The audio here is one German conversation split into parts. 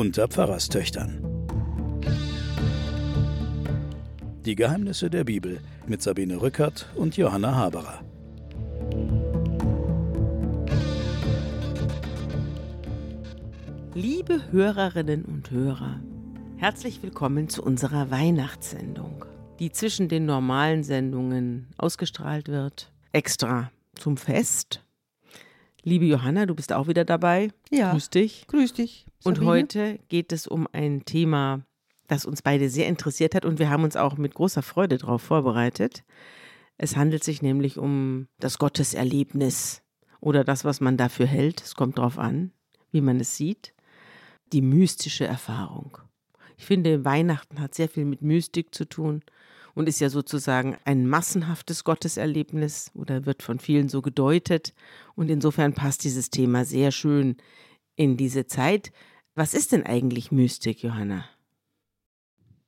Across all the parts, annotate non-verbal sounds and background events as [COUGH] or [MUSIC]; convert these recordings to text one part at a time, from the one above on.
unter Pfarrerstöchtern. Die Geheimnisse der Bibel mit Sabine Rückert und Johanna Haberer. Liebe Hörerinnen und Hörer, herzlich willkommen zu unserer Weihnachtssendung, die zwischen den normalen Sendungen ausgestrahlt wird, extra zum Fest. Liebe Johanna, du bist auch wieder dabei. Ja. Grüß dich. Grüß dich. Und Sabine. heute geht es um ein Thema, das uns beide sehr interessiert hat und wir haben uns auch mit großer Freude darauf vorbereitet. Es handelt sich nämlich um das Gotteserlebnis oder das, was man dafür hält. Es kommt darauf an, wie man es sieht. Die mystische Erfahrung. Ich finde, Weihnachten hat sehr viel mit Mystik zu tun und ist ja sozusagen ein massenhaftes Gotteserlebnis oder wird von vielen so gedeutet. Und insofern passt dieses Thema sehr schön in diese Zeit. Was ist denn eigentlich Mystik, Johanna?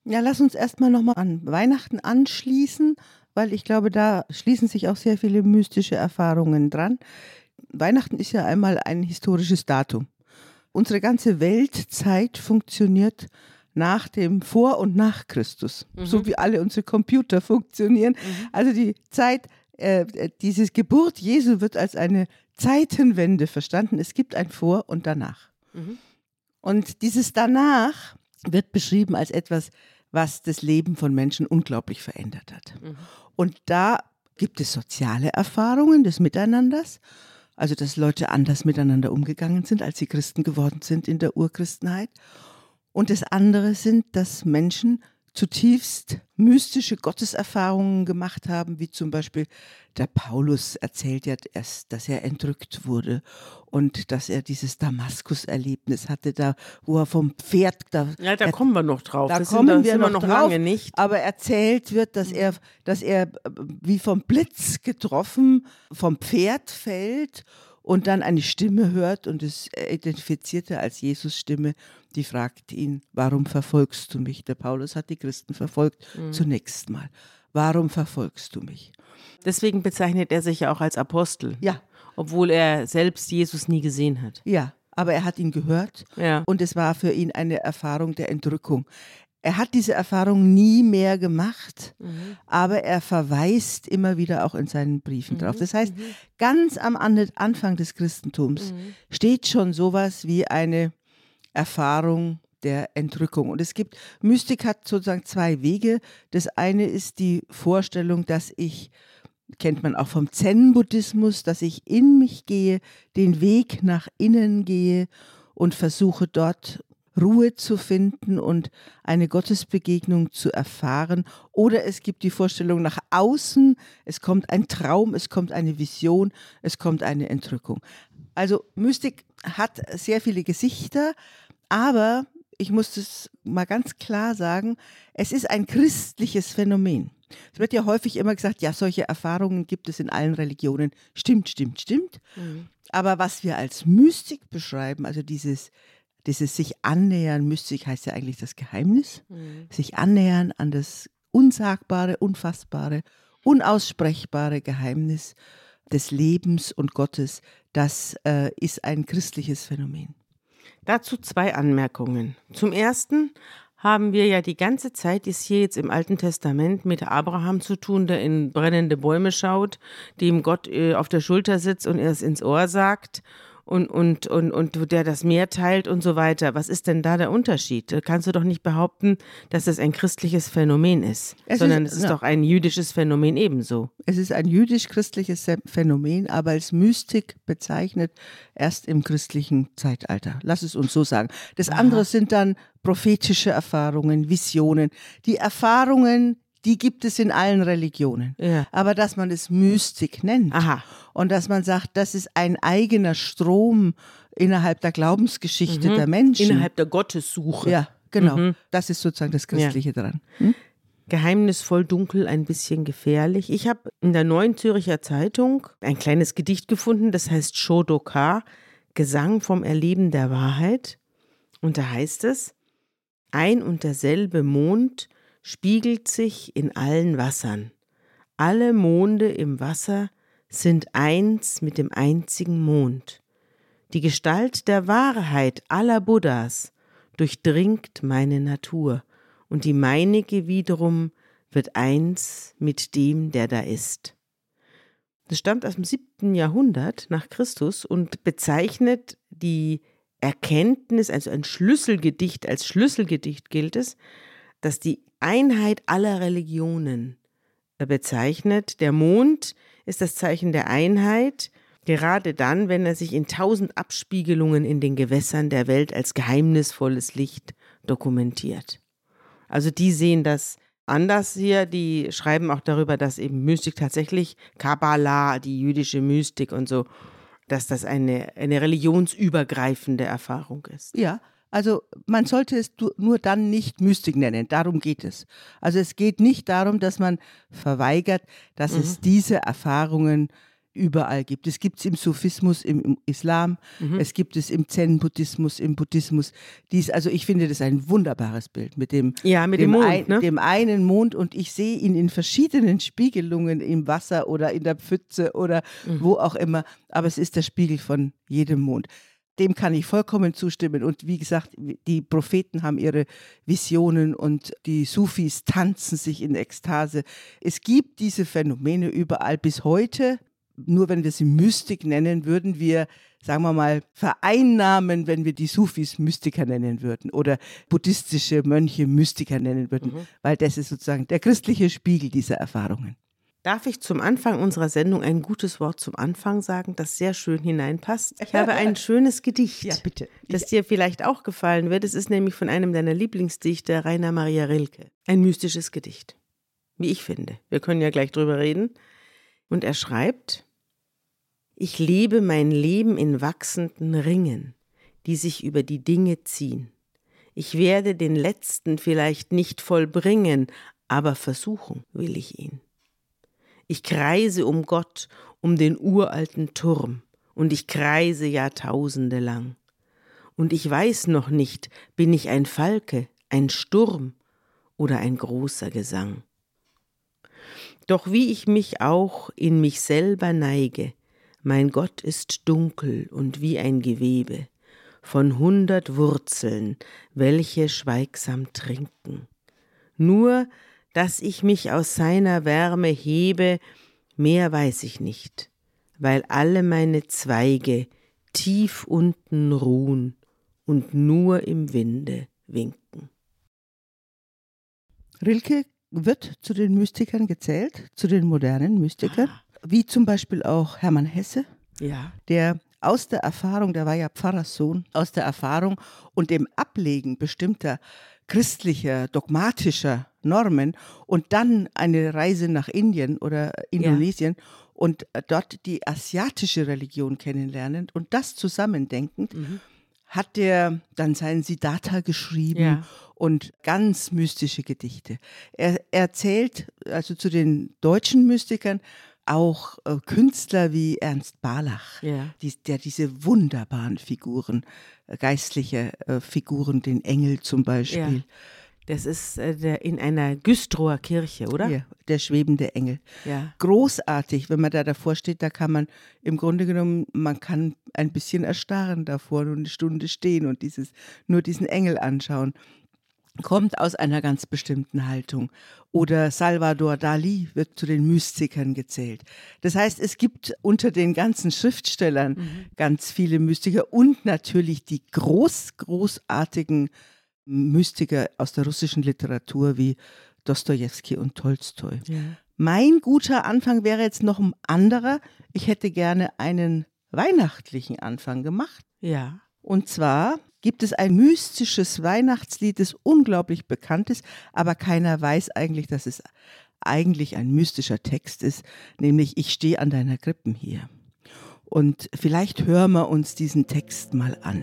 Ja, lass uns erstmal nochmal an Weihnachten anschließen, weil ich glaube, da schließen sich auch sehr viele mystische Erfahrungen dran. Weihnachten ist ja einmal ein historisches Datum. Unsere ganze Weltzeit funktioniert nach dem Vor- und nach Christus, Mhm. so wie alle unsere Computer funktionieren. Also die Zeit, äh, diese Geburt Jesu wird als eine Zeitenwende verstanden. Es gibt ein Vor und danach. Mhm. Und dieses danach wird beschrieben als etwas, was das Leben von Menschen unglaublich verändert hat. Mhm. Und da gibt es soziale Erfahrungen des Miteinanders, also dass Leute anders miteinander umgegangen sind, als sie Christen geworden sind in der Urchristenheit. Und das andere sind, dass Menschen zutiefst mystische Gotteserfahrungen gemacht haben, wie zum Beispiel der Paulus erzählt ja erst, dass er entrückt wurde und dass er dieses Damaskus-Erlebnis hatte, da wo er vom Pferd da Ja, da er- kommen wir noch drauf. da Das kommen sind, wir noch, noch drauf, lange nicht. Aber erzählt wird, dass er, dass er äh, wie vom Blitz getroffen vom Pferd fällt und dann eine Stimme hört und es identifiziert er als Jesus Stimme, die fragt ihn, warum verfolgst du mich? Der Paulus hat die Christen verfolgt Mhm. zunächst mal. Warum verfolgst du mich? Deswegen bezeichnet er sich ja auch als Apostel, Ja, obwohl er selbst Jesus nie gesehen hat. ja, aber er hat ihn gehört Ja. und es war für ihn eine Erfahrung der Entrückung. Er hat diese Erfahrung nie mehr gemacht, Mhm. aber er verweist immer wieder auch in seinen Briefen drauf. Mhm. Das heißt, ganz am An- Anfang des Christentums steht schon sowas wie eine Erfahrung der Entrückung. Und es gibt, Mystik hat sozusagen zwei Wege. Das eine ist die Vorstellung, dass ich, kennt man auch vom Zen-Buddhismus, dass ich in mich gehe, den Weg nach innen gehe und versuche dort Ruhe zu finden und eine Gottesbegegnung zu erfahren. Oder es gibt die Vorstellung nach außen, es kommt ein Traum, es kommt eine Vision, es kommt eine Entrückung. Also Mystik hat sehr viele Gesichter, aber ich muss das mal ganz klar sagen, es ist ein christliches Phänomen. Es wird ja häufig immer gesagt, ja, solche Erfahrungen gibt es in allen Religionen. Stimmt, stimmt, stimmt. Aber was wir als Mystik beschreiben, also dieses, dieses sich annähern, Mystik heißt ja eigentlich das Geheimnis, sich annähern an das Unsagbare, Unfassbare, Unaussprechbare Geheimnis des Lebens und Gottes, das äh, ist ein christliches Phänomen. Dazu zwei Anmerkungen. Zum ersten haben wir ja die ganze Zeit, ist hier jetzt im Alten Testament mit Abraham zu tun, der in brennende Bäume schaut, dem Gott äh, auf der Schulter sitzt und er es ins Ohr sagt und, und, und, und der das Meer teilt und so weiter. Was ist denn da der Unterschied? Kannst du doch nicht behaupten, dass es ein christliches Phänomen ist, Es sondern ist- es ist ja. doch ein jüdisches Phänomen ebenso. Es ist ein jüdisch-christliches Phänomen, aber als Mystik bezeichnet erst im christlichen Zeitalter. Lass es uns so sagen. Das andere sind dann prophetische Erfahrungen, Visionen. Die Erfahrungen, die gibt es in allen Religionen. Ja. Aber dass man es Mystik nennt Aha. und dass man sagt, das ist ein eigener Strom innerhalb der Glaubensgeschichte der Menschen. Innerhalb der Gottessuche. ja, genau. Das ist sozusagen das Christliche dran. Hm? Geheimnisvoll dunkel, ein bisschen gefährlich. Ich habe in der Neuen Zürcher Zeitung ein kleines Gedicht gefunden, das heißt Shodoka, Gesang vom Erleben der Wahrheit. Und da heißt es, ein und derselbe Mond spiegelt sich in allen Wassern. Alle Monde im Wasser sind eins mit dem einzigen Mond. Die Gestalt der Wahrheit aller Buddhas durchdringt meine Natur, und die meinige wiederum wird eins mit dem, der da ist. Das stammt aus dem siebten Jahrhundert nach Christus und bezeichnet die Erkenntnis, also ein Schlüsselgedicht, als Schlüsselgedicht gilt es, dass die Einheit aller Religionen bezeichnet. Der Mond ist das Zeichen der Einheit, gerade dann, wenn er sich in tausend Abspiegelungen in den Gewässern der Welt als geheimnisvolles Licht dokumentiert. Also die sehen das anders hier, die schreiben auch darüber, dass eben Mystik tatsächlich, Kabbalah, die jüdische Mystik und so, dass das eine, eine religionsübergreifende Erfahrung ist. Ja, also man sollte es nur dann nicht Mystik nennen. Darum geht es. Also es geht nicht darum, dass man verweigert, dass mhm. es diese Erfahrungen überall gibt. Es gibt es im Sufismus, im, im Islam, mhm. es gibt es im Zen-Buddhismus, im Buddhismus. Dies, also ich finde das ein wunderbares Bild mit dem, ja, mit dem, dem, Mond, ein, ne? dem einen Mond und ich sehe ihn in verschiedenen Spiegelungen im Wasser oder in der Pfütze oder mhm. wo auch immer. Aber es ist der Spiegel von jedem Mond dem kann ich vollkommen zustimmen. Und wie gesagt, die Propheten haben ihre Visionen und die Sufis tanzen sich in Ekstase. Es gibt diese Phänomene überall bis heute. Nur wenn wir sie Mystik nennen, würden wir, sagen wir mal, vereinnahmen, wenn wir die Sufis Mystiker nennen würden oder buddhistische Mönche Mystiker nennen würden, mhm. weil das ist sozusagen der christliche Spiegel dieser Erfahrungen. Darf ich zum Anfang unserer Sendung ein gutes Wort zum Anfang sagen, das sehr schön hineinpasst? Ich habe ein schönes Gedicht, ja, bitte. das dir vielleicht auch gefallen wird. Es ist nämlich von einem deiner Lieblingsdichter, Rainer Maria Rilke. Ein mystisches Gedicht, wie ich finde. Wir können ja gleich drüber reden. Und er schreibt, ich lebe mein Leben in wachsenden Ringen, die sich über die Dinge ziehen. Ich werde den letzten vielleicht nicht vollbringen, aber versuchen will ich ihn. Ich kreise um Gott, um den uralten Turm, und ich kreise Jahrtausende lang. Und ich weiß noch nicht, bin ich ein Falke, ein Sturm oder ein großer Gesang. Doch wie ich mich auch in mich selber neige, mein Gott ist dunkel und wie ein Gewebe von hundert Wurzeln, welche schweigsam trinken. Nur dass ich mich aus seiner Wärme hebe, mehr weiß ich nicht, weil alle meine Zweige tief unten ruhen und nur im Winde winken. Rilke wird zu den Mystikern gezählt, zu den modernen Mystikern, wie zum Beispiel auch Hermann Hesse, ja. der aus der Erfahrung, der war ja Pfarrerssohn, aus der Erfahrung und dem Ablegen bestimmter christlicher, dogmatischer Normen und dann eine Reise nach Indien oder Indonesien ja. und dort die asiatische Religion kennenlernen und das zusammendenkend, mhm. hat er dann seinen Siddhartha geschrieben ja. und ganz mystische Gedichte. Er erzählt also zu den deutschen Mystikern, auch äh, Künstler wie Ernst Barlach, ja. die, der diese wunderbaren Figuren, äh, geistliche äh, Figuren, den Engel zum Beispiel. Das ist äh, der, in einer Güstrower Kirche, oder? Ja, der schwebende Engel. Ja. Großartig, wenn man da davor steht, da kann man im Grunde genommen, man kann ein bisschen erstarren davor und eine Stunde stehen und dieses, nur diesen Engel anschauen kommt aus einer ganz bestimmten Haltung. Oder Salvador Dali wird zu den Mystikern gezählt. Das heißt, es gibt unter den ganzen Schriftstellern mhm. ganz viele Mystiker und natürlich die groß, großartigen Mystiker aus der russischen Literatur wie Dostoevsky und Tolstoi. Ja. Mein guter Anfang wäre jetzt noch ein anderer. Ich hätte gerne einen weihnachtlichen Anfang gemacht. Ja. Und zwar gibt es ein mystisches Weihnachtslied, das unglaublich bekannt ist, aber keiner weiß eigentlich, dass es eigentlich ein mystischer Text ist, nämlich Ich stehe an deiner Krippen hier. Und vielleicht hören wir uns diesen Text mal an.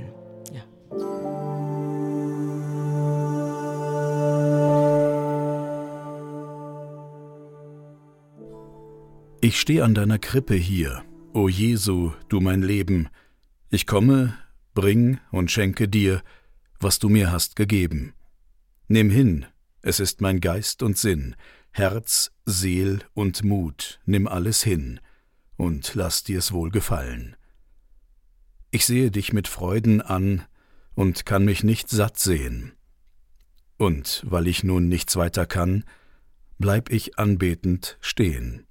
Ich stehe an deiner Krippe hier, o Jesu, du mein Leben. Ich komme, bring und schenke dir, was du mir hast gegeben. Nimm hin, es ist mein Geist und Sinn, Herz, Seel und Mut, nimm alles hin und lass dir's wohl gefallen. Ich sehe dich mit Freuden an und kann mich nicht satt sehen. Und weil ich nun nichts weiter kann, bleib ich anbetend stehen.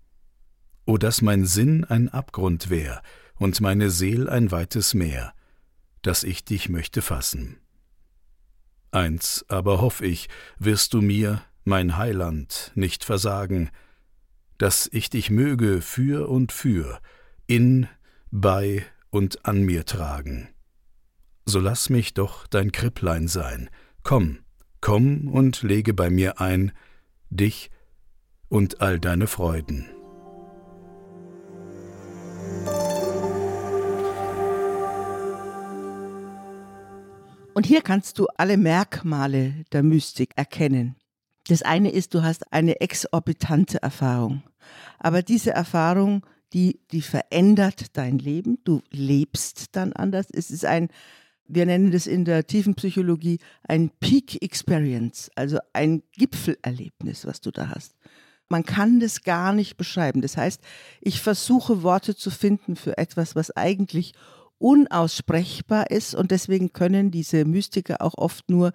O dass mein Sinn ein Abgrund wär und meine Seel ein weites Meer, dass ich dich möchte fassen. Eins aber hoff ich, wirst du mir, mein Heiland, nicht versagen, dass ich dich möge für und für, in, bei und an mir tragen. So lass mich doch dein Kripplein sein, komm, komm und lege bei mir ein, dich und all deine Freuden. Und hier kannst du alle Merkmale der Mystik erkennen. Das eine ist, du hast eine exorbitante Erfahrung. Aber diese Erfahrung, die, die verändert dein Leben. Du lebst dann anders. Es ist ein, wir nennen das in der tiefen Psychologie ein Peak Experience, also ein Gipfelerlebnis, was du da hast. Man kann das gar nicht beschreiben. Das heißt, ich versuche Worte zu finden für etwas, was eigentlich unaussprechbar ist und deswegen können diese Mystiker auch oft nur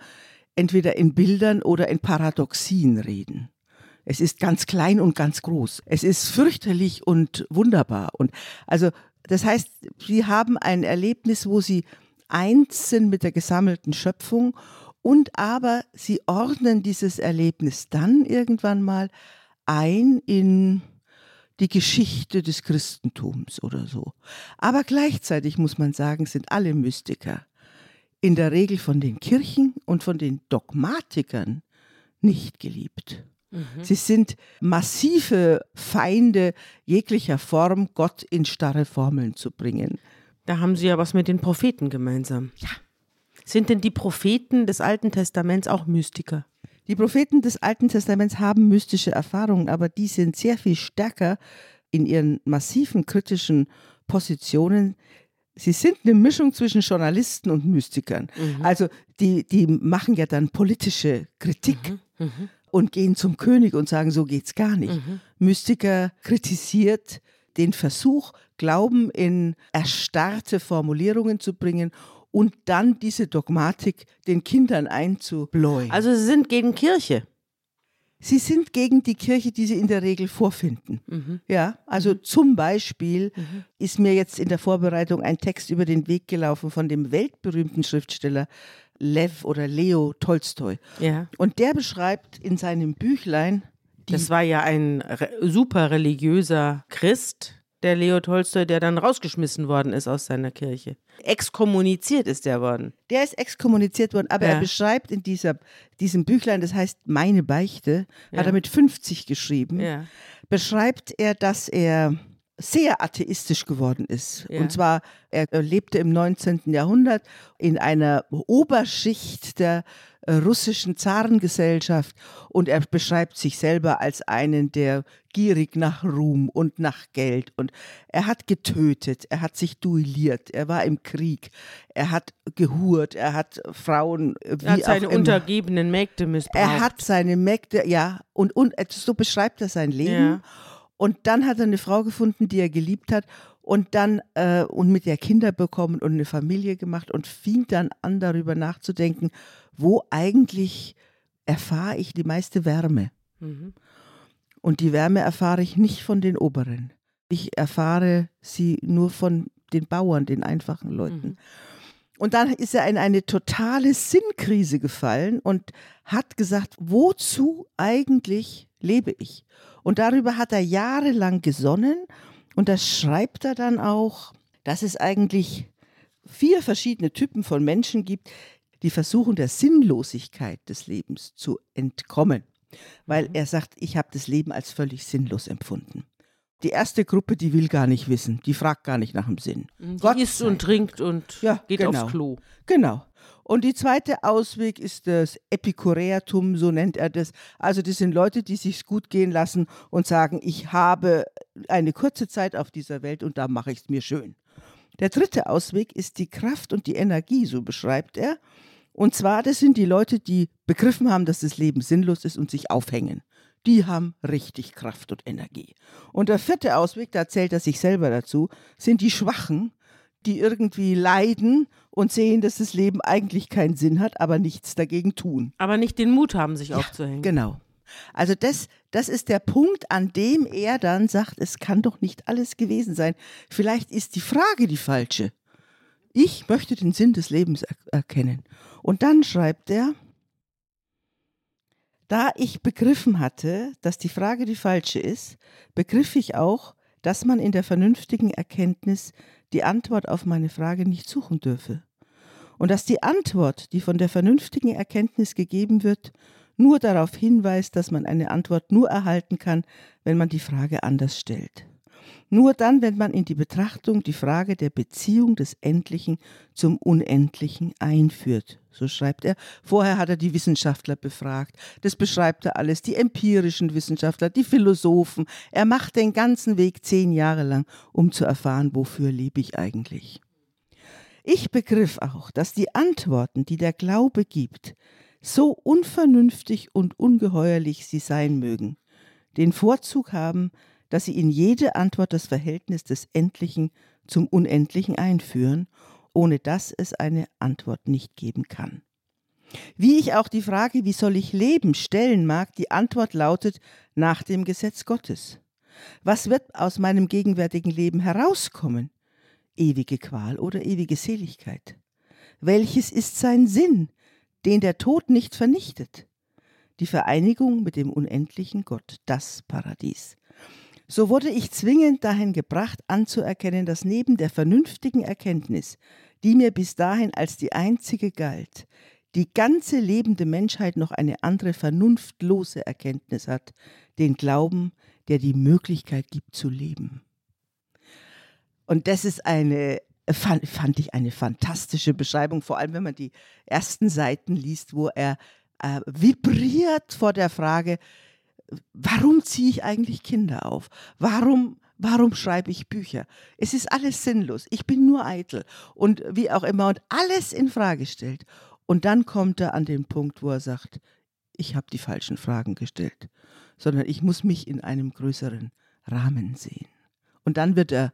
entweder in Bildern oder in Paradoxien reden. Es ist ganz klein und ganz groß. Es ist fürchterlich und wunderbar. Und also, das heißt, sie haben ein Erlebnis, wo sie eins sind mit der gesammelten Schöpfung und aber sie ordnen dieses Erlebnis dann irgendwann mal ein in die Geschichte des Christentums oder so. Aber gleichzeitig muss man sagen, sind alle Mystiker in der Regel von den Kirchen und von den Dogmatikern nicht geliebt. Mhm. Sie sind massive Feinde jeglicher Form, Gott in starre Formeln zu bringen. Da haben Sie ja was mit den Propheten gemeinsam. Ja. Sind denn die Propheten des Alten Testaments auch Mystiker? Die Propheten des Alten Testaments haben mystische Erfahrungen, aber die sind sehr viel stärker in ihren massiven kritischen Positionen. Sie sind eine Mischung zwischen Journalisten und Mystikern. Mhm. Also die, die machen ja dann politische Kritik mhm. Mhm. und gehen zum König und sagen, so geht's gar nicht. Mhm. Mystiker kritisiert den Versuch, Glauben in erstarrte Formulierungen zu bringen und dann diese Dogmatik den Kindern einzubläuen. Also sie sind gegen Kirche. Sie sind gegen die Kirche, die sie in der Regel vorfinden. Mhm. Ja, also mhm. zum Beispiel mhm. ist mir jetzt in der Vorbereitung ein Text über den Weg gelaufen von dem weltberühmten Schriftsteller Lev oder Leo Tolstoi. Ja. Und der beschreibt in seinem Büchlein. das war ja ein super religiöser Christ, der Leo Tolstoi, der dann rausgeschmissen worden ist aus seiner Kirche. Exkommuniziert ist der worden. Der ist exkommuniziert worden, aber ja. er beschreibt in dieser, diesem Büchlein, das heißt Meine Beichte, ja. hat er mit 50 geschrieben, ja. beschreibt er, dass er sehr atheistisch geworden ist. Und zwar, er lebte im 19. Jahrhundert in einer Oberschicht der russischen Zarengesellschaft und er beschreibt sich selber als einen, der gierig nach Ruhm und nach Geld und er hat getötet, er hat sich duelliert, er war im Krieg, er hat gehurt, er hat Frauen äh, wie er hat seine untergebenen Mägde missbraucht. Er hat seine Mägde, ja, und, und so beschreibt er sein Leben. Ja. Und dann hat er eine Frau gefunden, die er geliebt hat und dann äh, und mit der Kinder bekommen und eine Familie gemacht und fing dann an, darüber nachzudenken, wo eigentlich erfahre ich die meiste Wärme. Mhm. Und die Wärme erfahre ich nicht von den Oberen. Ich erfahre sie nur von den Bauern, den einfachen Leuten. Mhm. Und dann ist er in eine totale Sinnkrise gefallen und hat gesagt, wozu eigentlich lebe ich? Und darüber hat er jahrelang gesonnen und das schreibt er dann auch, dass es eigentlich vier verschiedene Typen von Menschen gibt, die versuchen der Sinnlosigkeit des Lebens zu entkommen. Weil mhm. er sagt, ich habe das Leben als völlig sinnlos empfunden. Die erste Gruppe, die will gar nicht wissen, die fragt gar nicht nach dem Sinn. Mhm, die Gott isst und trinkt und ja, geht genau. aufs Klo. Genau. Und die zweite Ausweg ist das Epikureatum, so nennt er das. Also das sind Leute, die sich gut gehen lassen und sagen, ich habe eine kurze Zeit auf dieser Welt und da mache ich es mir schön. Der dritte Ausweg ist die Kraft und die Energie, so beschreibt er. Und zwar, das sind die Leute, die begriffen haben, dass das Leben sinnlos ist und sich aufhängen. Die haben richtig Kraft und Energie. Und der vierte Ausweg, da zählt er sich selber dazu, sind die Schwachen, die irgendwie leiden und sehen, dass das Leben eigentlich keinen Sinn hat, aber nichts dagegen tun. Aber nicht den Mut haben, sich ja, aufzuhängen. Genau. Also das, das ist der Punkt, an dem er dann sagt, es kann doch nicht alles gewesen sein. Vielleicht ist die Frage die falsche. Ich möchte den Sinn des Lebens er erkennen. Und dann schreibt er, da ich begriffen hatte, dass die Frage die falsche ist, begriff ich auch, dass man in der vernünftigen Erkenntnis die Antwort auf meine Frage nicht suchen dürfe. Und dass die Antwort, die von der vernünftigen Erkenntnis gegeben wird, nur darauf hinweist, dass man eine Antwort nur erhalten kann, wenn man die Frage anders stellt. Nur dann, wenn man in die Betrachtung die Frage der Beziehung des Endlichen zum Unendlichen einführt. So schreibt er. Vorher hat er die Wissenschaftler befragt. Das beschreibt er alles. Die empirischen Wissenschaftler, die Philosophen. Er macht den ganzen Weg zehn Jahre lang, um zu erfahren, wofür lebe ich eigentlich. Ich begriff auch, dass die Antworten, die der Glaube gibt, so unvernünftig und ungeheuerlich sie sein mögen, den Vorzug haben, dass sie in jede Antwort das Verhältnis des Endlichen zum Unendlichen einführen, ohne dass es eine Antwort nicht geben kann. Wie ich auch die Frage, wie soll ich leben, stellen mag, die Antwort lautet nach dem Gesetz Gottes. Was wird aus meinem gegenwärtigen Leben herauskommen? Ewige Qual oder ewige Seligkeit? Welches ist sein Sinn? den der Tod nicht vernichtet. Die Vereinigung mit dem unendlichen Gott, das Paradies. So wurde ich zwingend dahin gebracht, anzuerkennen, dass neben der vernünftigen Erkenntnis, die mir bis dahin als die einzige galt, die ganze lebende Menschheit noch eine andere vernunftlose Erkenntnis hat, den Glauben, der die Möglichkeit gibt zu leben. Und das ist eine fand, ich eine fantastische Beschreibung, vor allem wenn man die ersten Seiten liest, wo er äh, vibriert vor der Frage, warum ziehe ich eigentlich Kinder auf? Warum, warum schreibe ich Bücher? Es ist alles sinnlos. Ich bin nur eitel und wie auch immer und alles in Frage stellt. Und dann kommt er an den Punkt, wo er sagt, ich habe die falschen Fragen gestellt, sondern ich muss mich in einem größeren Rahmen sehen. Und dann wird er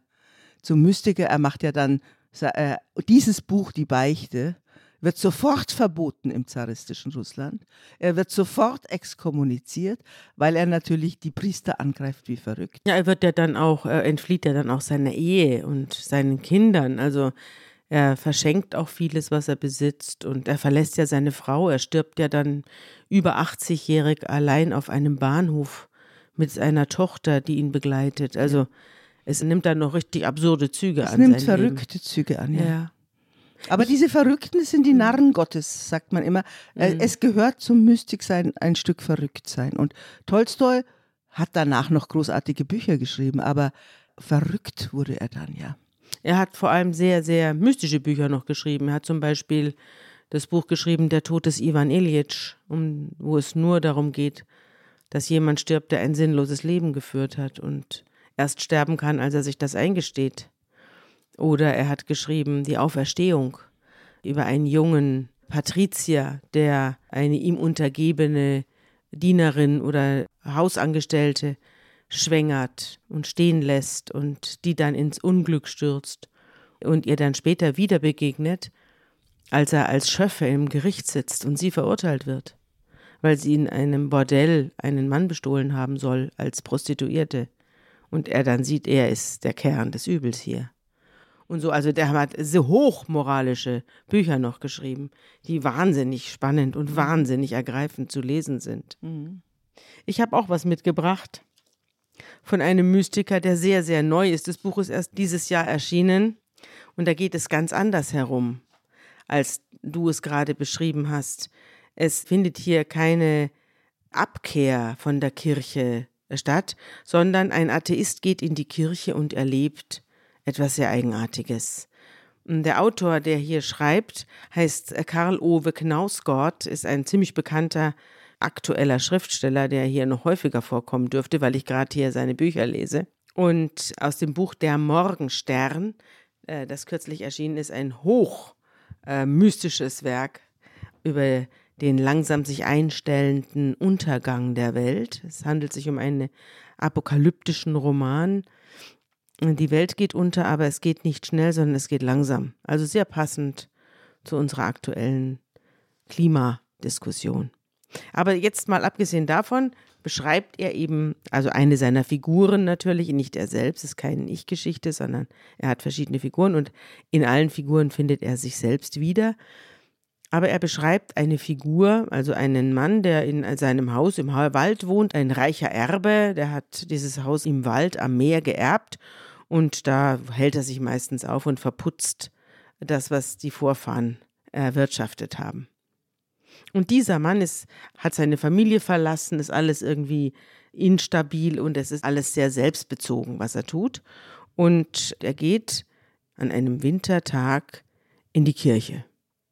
zum Mystiker. Er macht ja dann äh, dieses Buch, die Beichte, wird sofort verboten im zaristischen Russland. Er wird sofort exkommuniziert, weil er natürlich die Priester angreift wie verrückt. Ja, er wird ja dann auch, äh, entflieht ja dann auch seiner Ehe und seinen Kindern. Also er verschenkt auch vieles, was er besitzt und er verlässt ja seine Frau. Er stirbt ja dann über 80-jährig allein auf einem Bahnhof mit seiner Tochter, die ihn begleitet. Also es nimmt dann noch richtig absurde Züge es an. Es nimmt verrückte Leben. Züge an, ja. ja. Aber ich, diese Verrückten sind die Narren Gottes, sagt man immer. Mhm. Es gehört zum Mystiksein ein Stück verrückt sein. Und Tolstoi hat danach noch großartige Bücher geschrieben, aber verrückt wurde er dann, ja. Er hat vor allem sehr, sehr mystische Bücher noch geschrieben. Er hat zum Beispiel das Buch geschrieben, Der Tod des Ivan Ilyich, um, wo es nur darum geht, dass jemand stirbt, der ein sinnloses Leben geführt hat. Und erst sterben kann, als er sich das eingesteht. Oder er hat geschrieben Die Auferstehung über einen jungen Patrizier, der eine ihm untergebene Dienerin oder Hausangestellte schwängert und stehen lässt und die dann ins Unglück stürzt und ihr dann später wieder begegnet, als er als Schöffe im Gericht sitzt und sie verurteilt wird, weil sie in einem Bordell einen Mann bestohlen haben soll als Prostituierte und er dann sieht, er ist der Kern des Übels hier. Und so, also der hat so hochmoralische Bücher noch geschrieben, die wahnsinnig spannend und wahnsinnig ergreifend zu lesen sind. Mhm. Ich habe auch was mitgebracht von einem Mystiker, der sehr, sehr neu ist. Das Buch ist erst dieses Jahr erschienen und da geht es ganz anders herum, als du es gerade beschrieben hast. Es findet hier keine Abkehr von der Kirche statt, sondern ein Atheist geht in die Kirche und erlebt etwas sehr Eigenartiges. Der Autor, der hier schreibt, heißt Karl Ove Knausgott, ist ein ziemlich bekannter aktueller Schriftsteller, der hier noch häufiger vorkommen dürfte, weil ich gerade hier seine Bücher lese. Und aus dem Buch Der Morgenstern, äh, das kürzlich erschienen ist, ein hoch äh, mystisches Werk über den langsam sich einstellenden Untergang der Welt. Es handelt sich um einen apokalyptischen Roman. Die Welt geht unter, aber es geht nicht schnell, sondern es geht langsam. Also sehr passend zu unserer aktuellen Klimadiskussion. Aber jetzt mal abgesehen davon, beschreibt er eben, also eine seiner Figuren natürlich, nicht er selbst, ist keine Ich-Geschichte, sondern er hat verschiedene Figuren und in allen Figuren findet er sich selbst wieder. Aber er beschreibt eine Figur, also einen Mann, der in seinem Haus im Wald wohnt, ein reicher Erbe, der hat dieses Haus im Wald am Meer geerbt und da hält er sich meistens auf und verputzt das, was die Vorfahren erwirtschaftet haben. Und dieser Mann ist, hat seine Familie verlassen, ist alles irgendwie instabil und es ist alles sehr selbstbezogen, was er tut. Und er geht an einem Wintertag in die Kirche.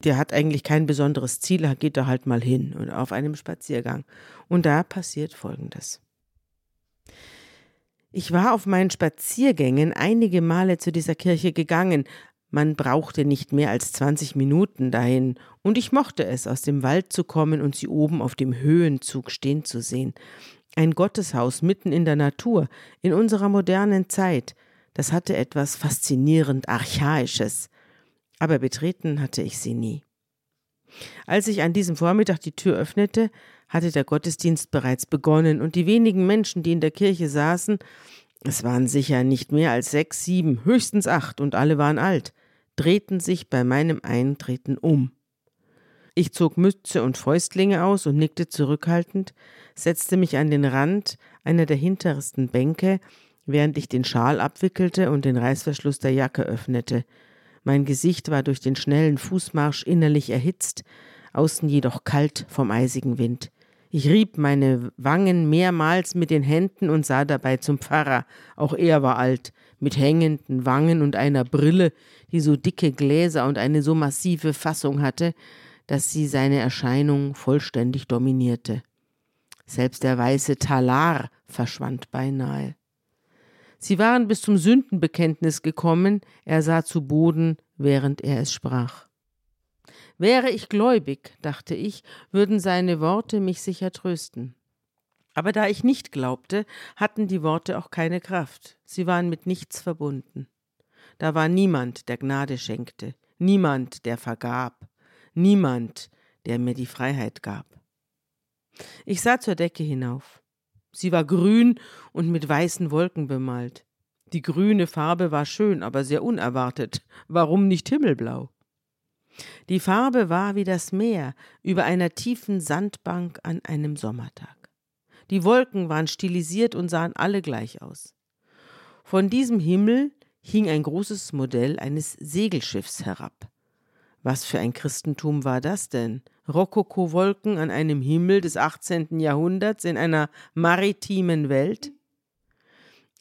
Der hat eigentlich kein besonderes Ziel, er geht da halt mal hin und auf einem Spaziergang. Und da passiert Folgendes. Ich war auf meinen Spaziergängen einige Male zu dieser Kirche gegangen, man brauchte nicht mehr als 20 Minuten dahin, und ich mochte es, aus dem Wald zu kommen und sie oben auf dem Höhenzug stehen zu sehen. Ein Gotteshaus mitten in der Natur, in unserer modernen Zeit, das hatte etwas faszinierend Archaisches. Aber betreten hatte ich sie nie. Als ich an diesem Vormittag die Tür öffnete, hatte der Gottesdienst bereits begonnen, und die wenigen Menschen, die in der Kirche saßen, es waren sicher nicht mehr als sechs, sieben, höchstens acht, und alle waren alt, drehten sich bei meinem Eintreten um. Ich zog Mütze und Fäustlinge aus und nickte zurückhaltend, setzte mich an den Rand einer der hintersten Bänke, während ich den Schal abwickelte und den Reißverschluss der Jacke öffnete. Mein Gesicht war durch den schnellen Fußmarsch innerlich erhitzt, außen jedoch kalt vom eisigen Wind. Ich rieb meine Wangen mehrmals mit den Händen und sah dabei zum Pfarrer. Auch er war alt, mit hängenden Wangen und einer Brille, die so dicke Gläser und eine so massive Fassung hatte, dass sie seine Erscheinung vollständig dominierte. Selbst der weiße Talar verschwand beinahe. Sie waren bis zum Sündenbekenntnis gekommen, er sah zu Boden, während er es sprach. Wäre ich gläubig, dachte ich, würden seine Worte mich sicher trösten. Aber da ich nicht glaubte, hatten die Worte auch keine Kraft, sie waren mit nichts verbunden. Da war niemand, der Gnade schenkte, niemand, der vergab, niemand, der mir die Freiheit gab. Ich sah zur Decke hinauf. Sie war grün und mit weißen Wolken bemalt. Die grüne Farbe war schön, aber sehr unerwartet. Warum nicht himmelblau? Die Farbe war wie das Meer über einer tiefen Sandbank an einem Sommertag. Die Wolken waren stilisiert und sahen alle gleich aus. Von diesem Himmel hing ein großes Modell eines Segelschiffs herab. Was für ein Christentum war das denn? Rokoko-Wolken an einem Himmel des 18. Jahrhunderts in einer maritimen Welt?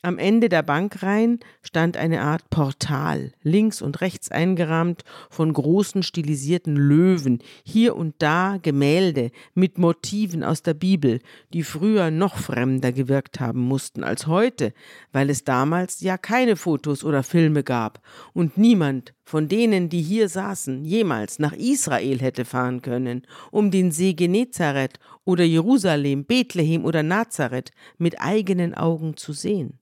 Am Ende der Bankreihen stand eine Art Portal, links und rechts eingerahmt von großen stilisierten Löwen, hier und da Gemälde mit Motiven aus der Bibel, die früher noch fremder gewirkt haben mussten als heute, weil es damals ja keine Fotos oder Filme gab und niemand von denen, die hier saßen, jemals nach Israel hätte fahren können, um den See Genezareth oder Jerusalem, Bethlehem oder Nazareth mit eigenen Augen zu sehen.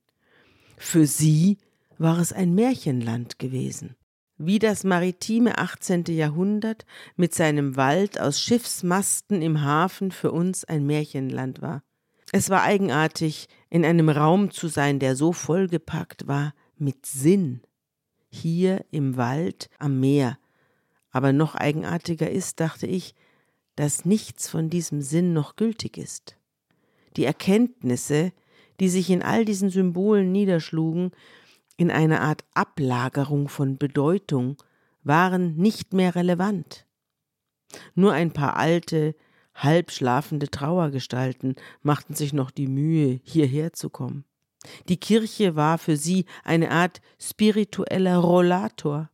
Für sie war es ein Märchenland gewesen. Wie das maritime 18. Jahrhundert mit seinem Wald aus Schiffsmasten im Hafen für uns ein Märchenland war. Es war eigenartig, in einem Raum zu sein, der so vollgepackt war mit Sinn. Hier im Wald am Meer. Aber noch eigenartiger ist, dachte ich, dass nichts von diesem Sinn noch gültig ist. Die Erkenntnisse, die sich in all diesen Symbolen niederschlugen, in einer Art Ablagerung von Bedeutung, waren nicht mehr relevant. Nur ein paar alte, halb schlafende Trauergestalten machten sich noch die Mühe, hierher zu kommen. Die Kirche war für sie eine Art spiritueller Rollator.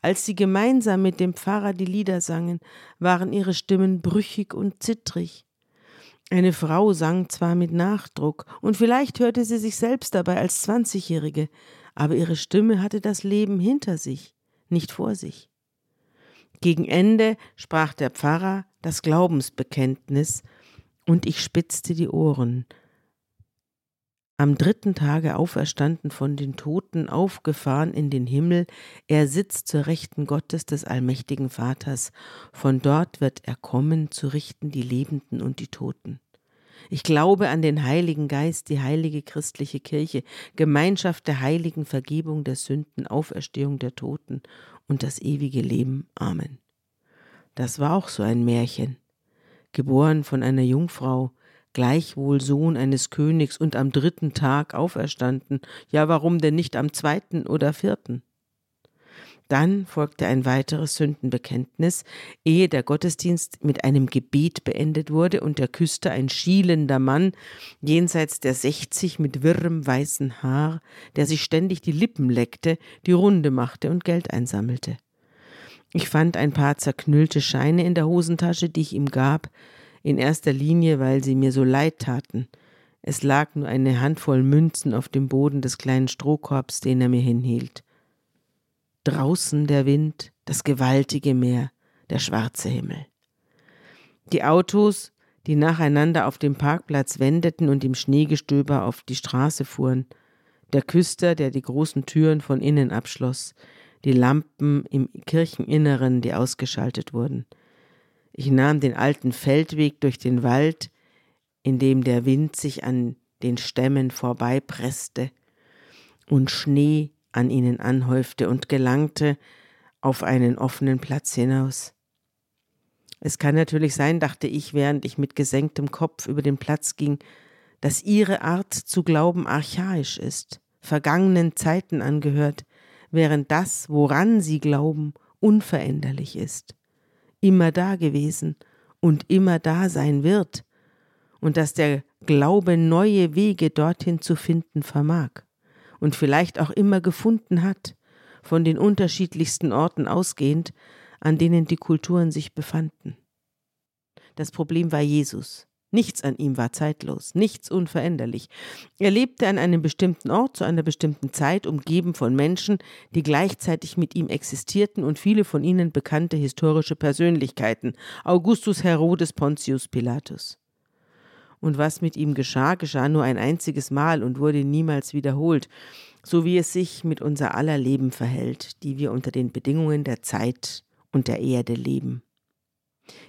Als sie gemeinsam mit dem Pfarrer die Lieder sangen, waren ihre Stimmen brüchig und zittrig, eine Frau sang zwar mit Nachdruck, und vielleicht hörte sie sich selbst dabei als Zwanzigjährige, aber ihre Stimme hatte das Leben hinter sich, nicht vor sich. Gegen Ende sprach der Pfarrer das Glaubensbekenntnis, und ich spitzte die Ohren. Am dritten Tage auferstanden von den Toten, aufgefahren in den Himmel, er sitzt zur Rechten Gottes des allmächtigen Vaters, von dort wird er kommen, zu richten die Lebenden und die Toten. Ich glaube an den Heiligen Geist, die heilige christliche Kirche, Gemeinschaft der Heiligen, Vergebung der Sünden, Auferstehung der Toten und das ewige Leben. Amen. Das war auch so ein Märchen, geboren von einer Jungfrau, gleichwohl Sohn eines Königs und am dritten Tag auferstanden, ja warum denn nicht am zweiten oder vierten? Dann folgte ein weiteres Sündenbekenntnis, ehe der Gottesdienst mit einem Gebet beendet wurde und der Küster, ein schielender Mann, jenseits der sechzig mit wirrem weißen Haar, der sich ständig die Lippen leckte, die Runde machte und Geld einsammelte. Ich fand ein paar zerknüllte Scheine in der Hosentasche, die ich ihm gab, in erster Linie, weil sie mir so leid taten. Es lag nur eine Handvoll Münzen auf dem Boden des kleinen Strohkorbs, den er mir hinhielt. Draußen der Wind, das gewaltige Meer, der schwarze Himmel. Die Autos, die nacheinander auf dem Parkplatz wendeten und im Schneegestöber auf die Straße fuhren, der Küster, der die großen Türen von innen abschloss, die Lampen im Kircheninneren, die ausgeschaltet wurden, ich nahm den alten Feldweg durch den Wald, in dem der Wind sich an den Stämmen vorbeipresste und Schnee an ihnen anhäufte und gelangte auf einen offenen Platz hinaus. Es kann natürlich sein, dachte ich, während ich mit gesenktem Kopf über den Platz ging, dass ihre Art zu glauben archaisch ist, vergangenen Zeiten angehört, während das, woran sie glauben, unveränderlich ist immer da gewesen und immer da sein wird und dass der Glaube neue Wege dorthin zu finden vermag und vielleicht auch immer gefunden hat, von den unterschiedlichsten Orten ausgehend, an denen die Kulturen sich befanden. Das Problem war Jesus. Nichts an ihm war zeitlos, nichts unveränderlich. Er lebte an einem bestimmten Ort zu einer bestimmten Zeit, umgeben von Menschen, die gleichzeitig mit ihm existierten und viele von ihnen bekannte historische Persönlichkeiten, Augustus Herodes Pontius Pilatus. Und was mit ihm geschah, geschah nur ein einziges Mal und wurde niemals wiederholt, so wie es sich mit unser aller Leben verhält, die wir unter den Bedingungen der Zeit und der Erde leben.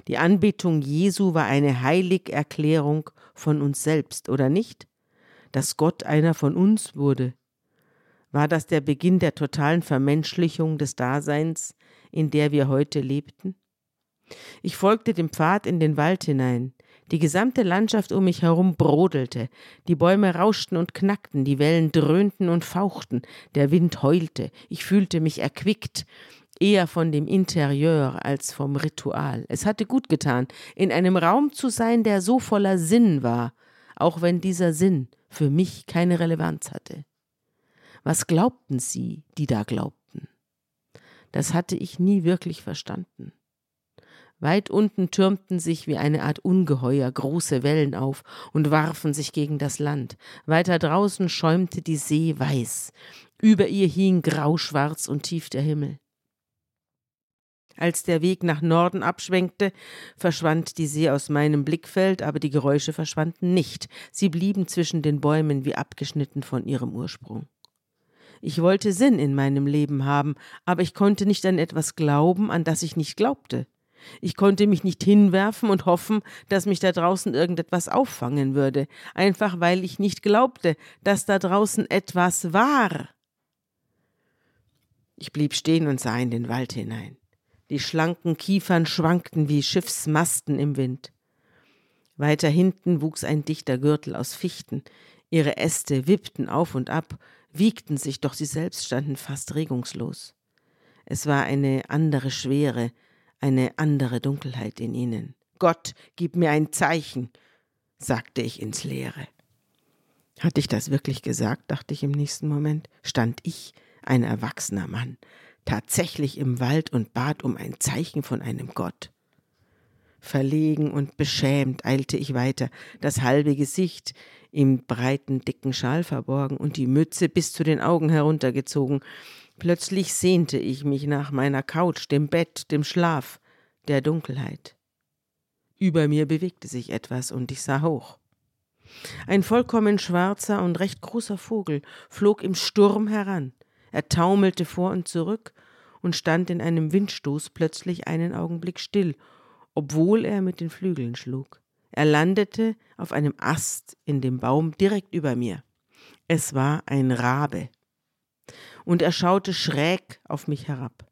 Die Anbetung Jesu war eine Heiligerklärung von uns selbst, oder nicht? Dass Gott einer von uns wurde. War das der Beginn der totalen Vermenschlichung des Daseins, in der wir heute lebten? Ich folgte dem Pfad in den Wald hinein. Die gesamte Landschaft um mich herum brodelte, die Bäume rauschten und knackten, die Wellen dröhnten und fauchten, der Wind heulte, ich fühlte mich erquickt, eher von dem Interieur als vom Ritual. Es hatte gut getan, in einem Raum zu sein, der so voller Sinn war, auch wenn dieser Sinn für mich keine Relevanz hatte. Was glaubten sie, die da glaubten? Das hatte ich nie wirklich verstanden. Weit unten türmten sich wie eine Art Ungeheuer große Wellen auf und warfen sich gegen das Land. Weiter draußen schäumte die See weiß. Über ihr hing grauschwarz und tief der Himmel. Als der Weg nach Norden abschwenkte, verschwand die See aus meinem Blickfeld, aber die Geräusche verschwanden nicht. Sie blieben zwischen den Bäumen wie abgeschnitten von ihrem Ursprung. Ich wollte Sinn in meinem Leben haben, aber ich konnte nicht an etwas glauben, an das ich nicht glaubte. Ich konnte mich nicht hinwerfen und hoffen, dass mich da draußen irgendetwas auffangen würde, einfach weil ich nicht glaubte, dass da draußen etwas war. Ich blieb stehen und sah in den Wald hinein. Die schlanken Kiefern schwankten wie Schiffsmasten im Wind. Weiter hinten wuchs ein dichter Gürtel aus Fichten. Ihre Äste wippten auf und ab, wiegten sich, doch sie selbst standen fast regungslos. Es war eine andere Schwere, eine andere Dunkelheit in ihnen. Gott, gib mir ein Zeichen, sagte ich ins Leere. Hatte ich das wirklich gesagt, dachte ich im nächsten Moment, stand ich, ein erwachsener Mann, tatsächlich im Wald und bat um ein Zeichen von einem Gott. Verlegen und beschämt eilte ich weiter, das halbe Gesicht im breiten, dicken Schal verborgen und die Mütze bis zu den Augen heruntergezogen. Plötzlich sehnte ich mich nach meiner Couch, dem Bett, dem Schlaf, der Dunkelheit. Über mir bewegte sich etwas und ich sah hoch. Ein vollkommen schwarzer und recht großer Vogel flog im Sturm heran. Er taumelte vor und zurück und stand in einem Windstoß plötzlich einen Augenblick still, obwohl er mit den Flügeln schlug. Er landete auf einem Ast in dem Baum direkt über mir. Es war ein Rabe. Und er schaute schräg auf mich herab.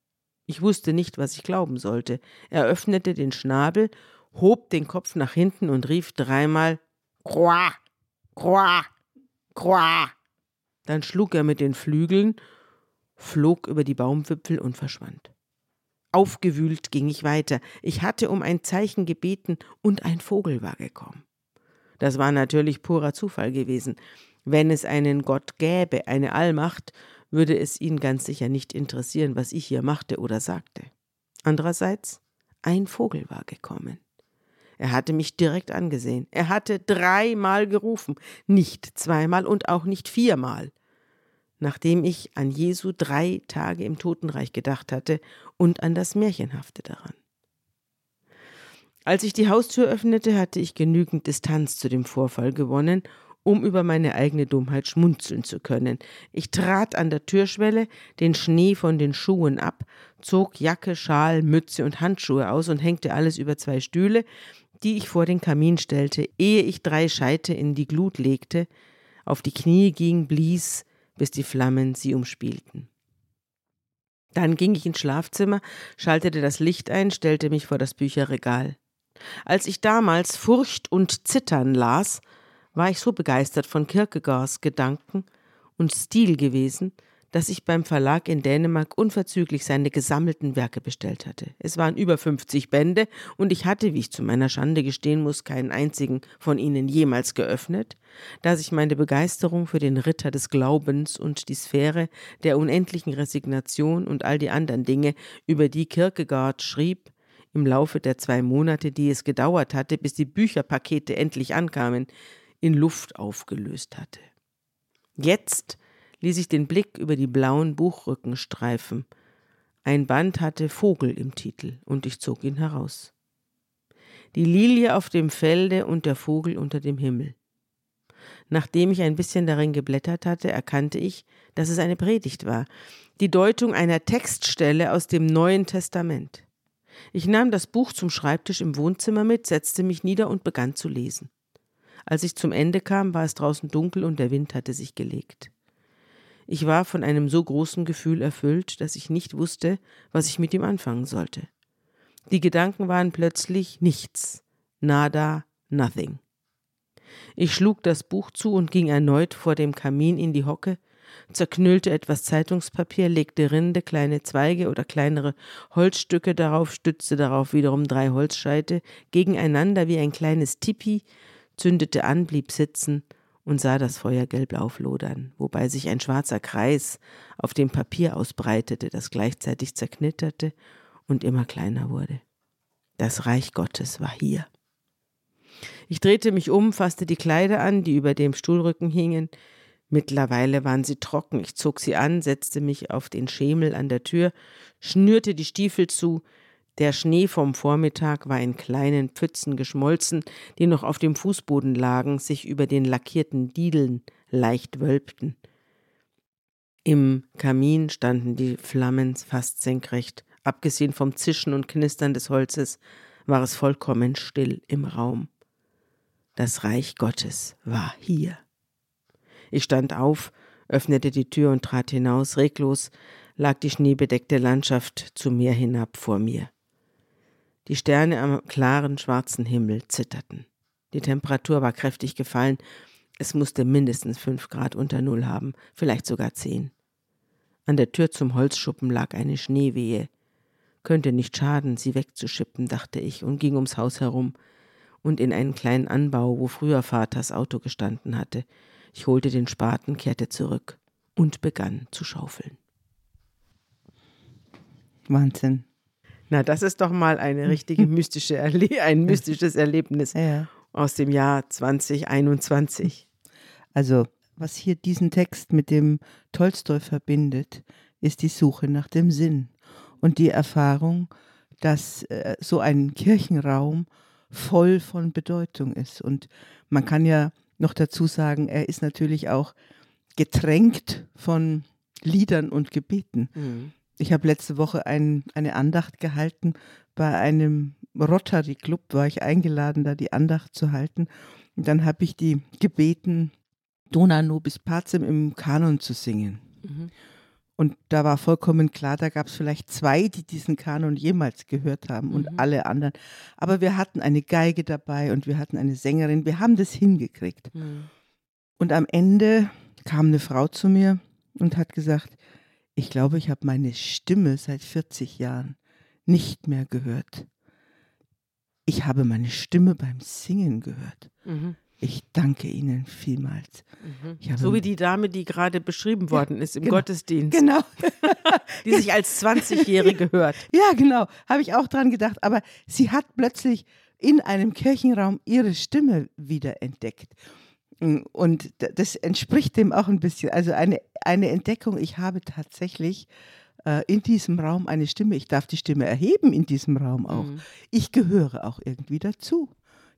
Ich wusste nicht, was ich glauben sollte. Er öffnete den Schnabel, hob den Kopf nach hinten und rief dreimal Croix, Croix, Croix. Dann schlug er mit den Flügeln, flog über die Baumwipfel und verschwand. Aufgewühlt ging ich weiter. Ich hatte um ein Zeichen gebeten und ein Vogel war gekommen. Das war natürlich purer Zufall gewesen. Wenn es einen Gott gäbe, eine Allmacht, würde es ihn ganz sicher nicht interessieren, was ich hier machte oder sagte. Andererseits, ein Vogel war gekommen. Er hatte mich direkt angesehen. Er hatte dreimal gerufen, nicht zweimal und auch nicht viermal. Nachdem ich an Jesu drei Tage im Totenreich gedacht hatte und an das Märchenhafte daran. Als ich die Haustür öffnete, hatte ich genügend Distanz zu dem Vorfall gewonnen um über meine eigene Dummheit schmunzeln zu können. Ich trat an der Türschwelle den Schnee von den Schuhen ab, zog Jacke, Schal, Mütze und Handschuhe aus und hängte alles über zwei Stühle, die ich vor den Kamin stellte, ehe ich drei Scheite in die Glut legte, auf die Knie ging, blies, bis die Flammen sie umspielten. Dann ging ich ins Schlafzimmer, schaltete das Licht ein, stellte mich vor das Bücherregal. Als ich damals Furcht und Zittern las, war ich so begeistert von Kierkegaards Gedanken und Stil gewesen, dass ich beim Verlag in Dänemark unverzüglich seine gesammelten Werke bestellt hatte. Es waren über 50 Bände und ich hatte, wie ich zu meiner Schande gestehen muss, keinen einzigen von ihnen jemals geöffnet, da sich meine Begeisterung für den Ritter des Glaubens und die Sphäre der unendlichen Resignation und all die anderen Dinge, über die Kierkegaard schrieb, im Laufe der zwei Monate, die es gedauert hatte, bis die Bücherpakete endlich ankamen, in Luft aufgelöst hatte. Jetzt ließ ich den Blick über die blauen Buchrücken streifen. Ein Band hatte Vogel im Titel, und ich zog ihn heraus. Die Lilie auf dem Felde und der Vogel unter dem Himmel. Nachdem ich ein bisschen darin geblättert hatte, erkannte ich, dass es eine Predigt war, die Deutung einer Textstelle aus dem Neuen Testament. Ich nahm das Buch zum Schreibtisch im Wohnzimmer mit, setzte mich nieder und begann zu lesen. Als ich zum Ende kam, war es draußen dunkel und der Wind hatte sich gelegt. Ich war von einem so großen Gefühl erfüllt, dass ich nicht wusste, was ich mit ihm anfangen sollte. Die Gedanken waren plötzlich nichts, nada, nothing. Ich schlug das Buch zu und ging erneut vor dem Kamin in die Hocke, zerknüllte etwas Zeitungspapier, legte Rinde, kleine Zweige oder kleinere Holzstücke darauf, stützte darauf wiederum drei Holzscheite gegeneinander wie ein kleines Tipi zündete an, blieb sitzen und sah das Feuer gelb auflodern, wobei sich ein schwarzer Kreis auf dem Papier ausbreitete, das gleichzeitig zerknitterte und immer kleiner wurde. Das Reich Gottes war hier. Ich drehte mich um, fasste die Kleider an, die über dem Stuhlrücken hingen. Mittlerweile waren sie trocken. Ich zog sie an, setzte mich auf den Schemel an der Tür, schnürte die Stiefel zu, der Schnee vom Vormittag war in kleinen Pfützen geschmolzen, die noch auf dem Fußboden lagen, sich über den lackierten Diedeln leicht wölbten. Im Kamin standen die Flammen fast senkrecht. Abgesehen vom Zischen und Knistern des Holzes war es vollkommen still im Raum. Das Reich Gottes war hier. Ich stand auf, öffnete die Tür und trat hinaus. Reglos lag die schneebedeckte Landschaft zu mir hinab vor mir. Die Sterne am klaren schwarzen Himmel zitterten. Die Temperatur war kräftig gefallen. Es musste mindestens fünf Grad unter Null haben, vielleicht sogar zehn. An der Tür zum Holzschuppen lag eine Schneewehe. Könnte nicht schaden, sie wegzuschippen, dachte ich und ging ums Haus herum und in einen kleinen Anbau, wo früher Vaters Auto gestanden hatte. Ich holte den Spaten, kehrte zurück und begann zu schaufeln. Wahnsinn. Na, das ist doch mal eine richtige [LAUGHS] mystische Erle ein mystisches Erlebnis ja. aus dem Jahr 2021. Also, was hier diesen Text mit dem Tolstoi verbindet, ist die Suche nach dem Sinn und die Erfahrung, dass äh, so ein Kirchenraum voll von Bedeutung ist. Und man kann ja noch dazu sagen, er ist natürlich auch getränkt von Liedern und Gebeten. Mhm. Ich habe letzte Woche ein, eine Andacht gehalten. Bei einem Rotary Club war ich eingeladen, da die Andacht zu halten. Und dann habe ich die gebeten, Dona nobis pacem im Kanon zu singen. Mhm. Und da war vollkommen klar, da gab es vielleicht zwei, die diesen Kanon jemals gehört haben und Mhm. alle anderen. Aber wir hatten eine Geige dabei und wir hatten eine Sängerin. Wir haben das hingekriegt. Mhm. Und am Ende kam eine Frau zu mir und hat gesagt, ich glaube, ich habe meine Stimme seit 40 Jahren nicht mehr gehört. Ich habe meine Stimme beim Singen gehört. Mhm. Ich danke Ihnen vielmals. Mhm. So wie die Dame, die gerade beschrieben worden ist im genau. Gottesdienst, Genau. [LAUGHS] die sich als 20-Jährige [LAUGHS] hört. Ja, genau. Habe ich auch dran gedacht. Aber sie hat plötzlich in einem Kirchenraum ihre Stimme wieder entdeckt. Und d- das entspricht dem auch ein bisschen. Also eine, eine Entdeckung, ich habe tatsächlich äh, in diesem Raum eine Stimme. Ich darf die Stimme erheben in diesem Raum auch. Mhm. Ich gehöre auch irgendwie dazu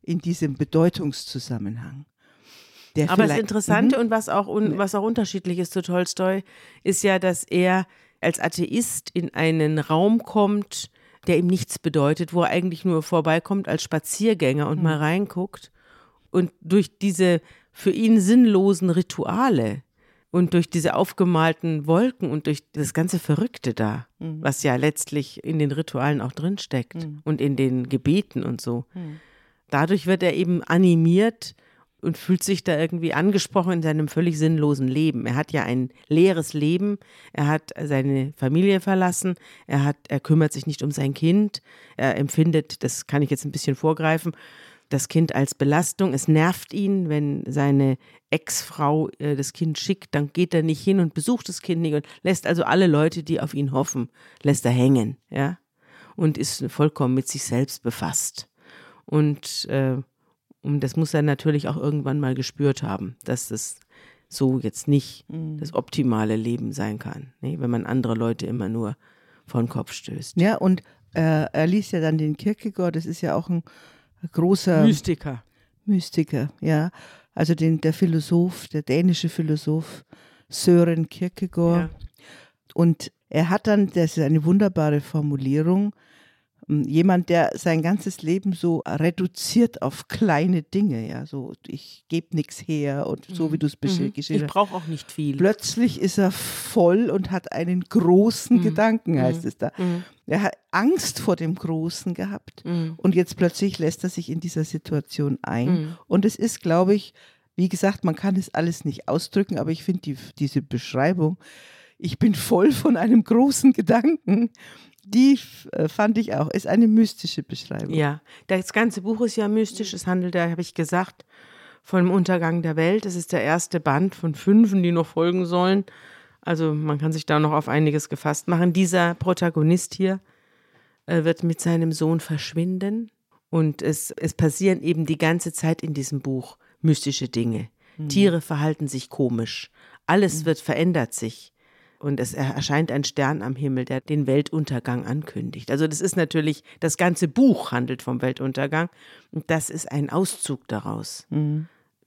in diesem Bedeutungszusammenhang. Aber das Interessante Mhm. und was auch, un, was auch unterschiedlich ist zu Tolstoi, ist ja, dass er als Atheist in einen Raum kommt, der ihm nichts bedeutet, wo er eigentlich nur vorbeikommt als Spaziergänger und mal reinguckt. Und durch diese für ihn sinnlosen Rituale. Und durch diese aufgemalten Wolken und durch das ganze Verrückte da, was ja letztlich in den Ritualen auch drinsteckt und in den Gebeten und so. Dadurch wird er eben animiert und fühlt sich da irgendwie angesprochen in seinem völlig sinnlosen Leben. Er hat ja ein leeres Leben, er hat seine Familie verlassen, er hat, er kümmert sich nicht um sein Kind, er empfindet, das kann ich jetzt ein bisschen vorgreifen, das Kind als Belastung. Es nervt ihn, wenn seine Ex-Frau äh, das Kind schickt, dann geht er nicht hin und besucht das Kind nicht und lässt also alle Leute, die auf ihn hoffen, lässt er hängen, ja, und ist vollkommen mit sich selbst befasst. Und, äh, und das muss er natürlich auch irgendwann mal gespürt haben, dass das so jetzt nicht das optimale Leben sein kann, ne? wenn man andere Leute immer nur vor den Kopf stößt. Ja, und äh, er liest ja dann den Kierkegaard, das ist ja auch ein großer Mystiker. Mystiker, ja. Also den, der Philosoph, der dänische Philosoph Søren Kierkegaard. Ja. Und er hat dann, das ist eine wunderbare Formulierung, jemand, der sein ganzes Leben so reduziert auf kleine Dinge, ja, so ich gebe nichts her und so wie du es Mhm. beschrieben Ich hast. brauche auch nicht viel. Plötzlich ist er voll und hat einen großen Gedanken, heißt es da. Mhm. Er hat Angst vor dem Großen gehabt Mhm. und jetzt plötzlich lässt er sich in dieser Situation ein. Mhm. Und es ist, glaube ich, wie gesagt, man kann es alles nicht ausdrücken, aber ich finde die, diese Beschreibung, ich bin voll von einem großen Gedanken, die äh, fand ich auch, ist eine mystische Beschreibung. Ja, das ganze Buch ist ja mystisch. Es handelt, da habe ich gesagt, von dem Untergang der Welt. Es ist der erste Band von fünfen, die noch folgen sollen. Also man kann sich da noch auf einiges gefasst machen. Dieser Protagonist hier äh, wird mit seinem Sohn verschwinden und es, es passieren eben die ganze Zeit in diesem Buch mystische Dinge. Tiere verhalten sich komisch. Alles wird verändert sich. Und es erscheint ein Stern am Himmel, der den Weltuntergang ankündigt. Also das ist natürlich, das ganze Buch handelt vom Weltuntergang. Und das ist ein Auszug daraus,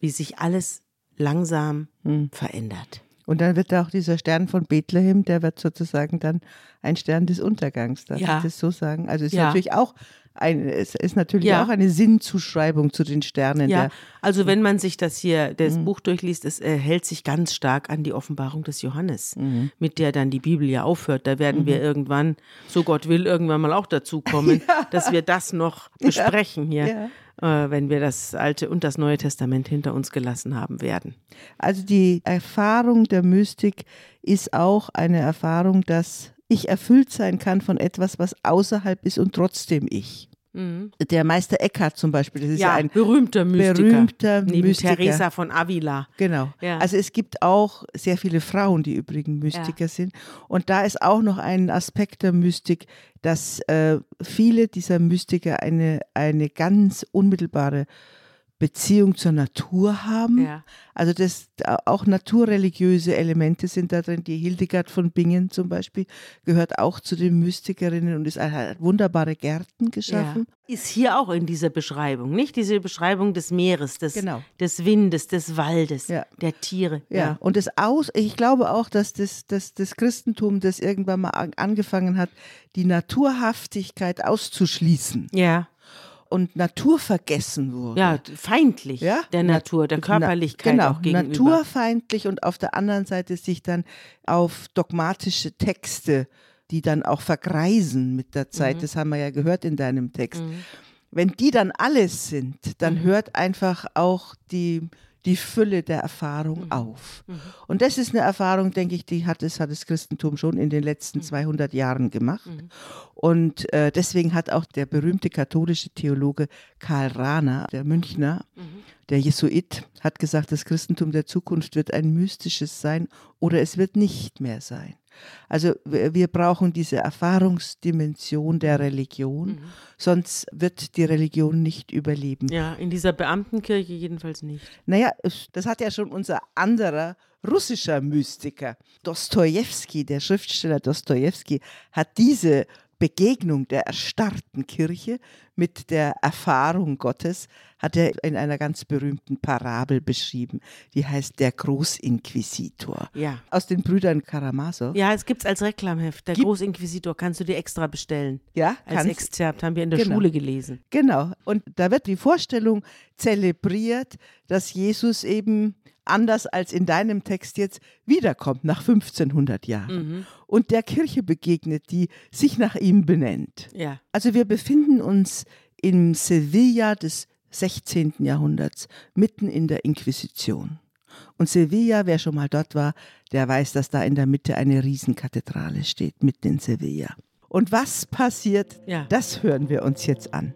wie sich alles langsam verändert. Und dann wird da auch dieser Stern von Bethlehem, der wird sozusagen dann ein Stern des Untergangs, darf Ja. ich das so sagen? Also es ist Ja. natürlich auch ein, es ist natürlich Ja. auch eine Sinnzuschreibung zu den Sternen. Ja, also wenn man sich das hier, das Buch durchliest, es äh, hält sich ganz stark an die Offenbarung des Johannes, mit der dann die Bibel ja aufhört. Da werden wir irgendwann, so Gott will, irgendwann mal auch dazu kommen, [LAUGHS] dass wir das noch besprechen hier, äh, wenn wir das Alte und das Neue Testament hinter uns gelassen haben werden. Also die Erfahrung der Mystik ist auch eine Erfahrung, dass ich erfüllt sein kann von etwas, was außerhalb ist und trotzdem ich. Der Meister Eckhart zum Beispiel, das ist ja, Ja, ein berühmter Mystiker. berühmter Neben Mystiker. Teresa von Avila. Genau. Ja. Also es gibt auch sehr viele Frauen, die übrigens Mystiker sind. Und da ist auch noch ein Aspekt der Mystik, dass äh, viele dieser Mystiker eine, eine ganz unmittelbare Beziehung zur Natur haben. Ja. Also das auch naturreligiöse Elemente sind da drin. Die Hildegard von Bingen zum Beispiel gehört auch zu den Mystikerinnen und ist hat wunderbare Gärten geschaffen. Ja. Ist hier auch in dieser Beschreibung, nicht diese Beschreibung des Meeres, des, Genau. des Windes, des Waldes, Ja. der Tiere. Ja, und das aus, ich glaube auch, dass das, das, das Christentum, das irgendwann mal an- angefangen hat, die Naturhaftigkeit auszuschließen Ja, und Natur vergessen wurde. ja, feindlich Ja? der Na- Natur, der Na- Körperlichkeit genau, auch gegenüber. naturfeindlich und auf der anderen Seite sich dann auf dogmatische Texte, die dann auch vergreisen mit der Zeit, Mhm. das haben wir ja gehört in deinem Text. Wenn die dann alles sind, dann Mhm. hört einfach auch die, die Fülle der Erfahrung Mhm. auf. Und das ist eine Erfahrung, denke ich, die hat es, hat das Christentum schon in den letzten Mhm. 200 Jahren gemacht. Und äh, deswegen hat auch der berühmte katholische Theologe Karl Rahner, der Münchner, der Jesuit, hat gesagt, das Christentum der Zukunft wird ein mystisches sein oder es wird nicht mehr sein. Also wir brauchen diese Erfahrungsdimension der Religion, sonst wird die Religion nicht überleben. Ja, in dieser Beamtenkirche jedenfalls nicht. Naja, das hat ja schon unser anderer russischer Mystiker, Dostojewski, der Schriftsteller Dostojewski, hat diese Begegnung der erstarrten Kirche mit der Erfahrung Gottes, hat er in einer ganz berühmten Parabel beschrieben, die heißt Der Großinquisitor. Ja. Aus den Brüdern Karamasow. Ja, es gibt's als Reklamheft. Der Gibt- Großinquisitor kannst du dir extra bestellen. Ja, Als Exzerpt haben wir in der Genau. Schule gelesen. Genau. Und da wird die Vorstellung zelebriert, dass Jesus eben anders als in deinem Text jetzt wiederkommt nach 1500 Jahren und der Kirche begegnet, die sich nach ihm benennt. Ja. Also wir befinden uns im Sevilla des 16. Jahrhunderts, mitten in der Inquisition. Und Sevilla, wer schon mal dort war, der weiß, dass da in der Mitte eine Riesenkathedrale steht, mitten in Sevilla. Und was passiert, Ja. das hören wir uns jetzt an.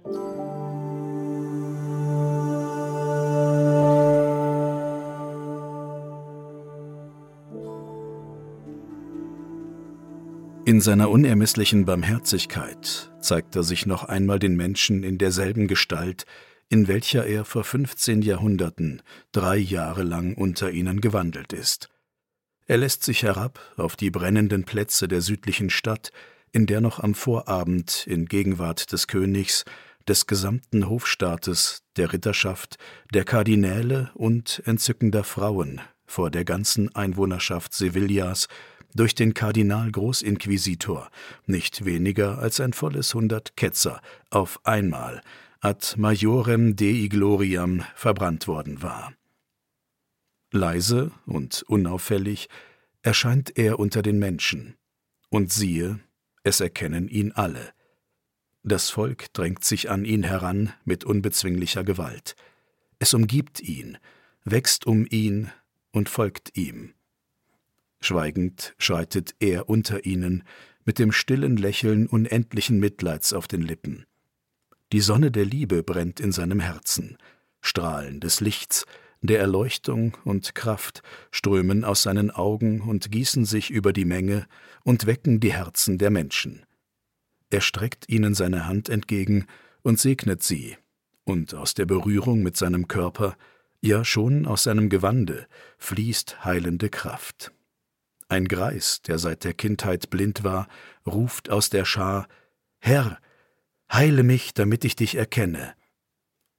In seiner unermesslichen Barmherzigkeit zeigt er sich noch einmal den Menschen in derselben Gestalt, in welcher er vor 15 Jahrhunderten drei Jahre lang unter ihnen gewandelt ist. Er lässt sich herab auf die brennenden Plätze der südlichen Stadt, in der noch am Vorabend in Gegenwart des Königs, des gesamten Hofstaates, der Ritterschaft, der Kardinäle und entzückender Frauen vor der ganzen Einwohnerschaft Sevillas durch den Kardinal Großinquisitor nicht weniger als ein volles hundert Ketzer auf einmal ad majorem Dei gloriam verbrannt worden war. Leise und unauffällig erscheint er unter den Menschen, und siehe, es erkennen ihn alle. Das Volk drängt sich an ihn heran mit unbezwinglicher Gewalt. Es umgibt ihn, wächst um ihn und folgt ihm. Schweigend schreitet er unter ihnen, mit dem stillen Lächeln unendlichen Mitleids auf den Lippen. Die Sonne der Liebe brennt in seinem Herzen, Strahlen des Lichts, der Erleuchtung und Kraft strömen aus seinen Augen und gießen sich über die Menge und wecken die Herzen der Menschen. Er streckt ihnen seine Hand entgegen und segnet sie, und aus der Berührung mit seinem Körper, ja schon aus seinem Gewande, fließt heilende Kraft. Ein Greis, der seit der Kindheit blind war, ruft aus der Schar Herr, heile mich, damit ich dich erkenne.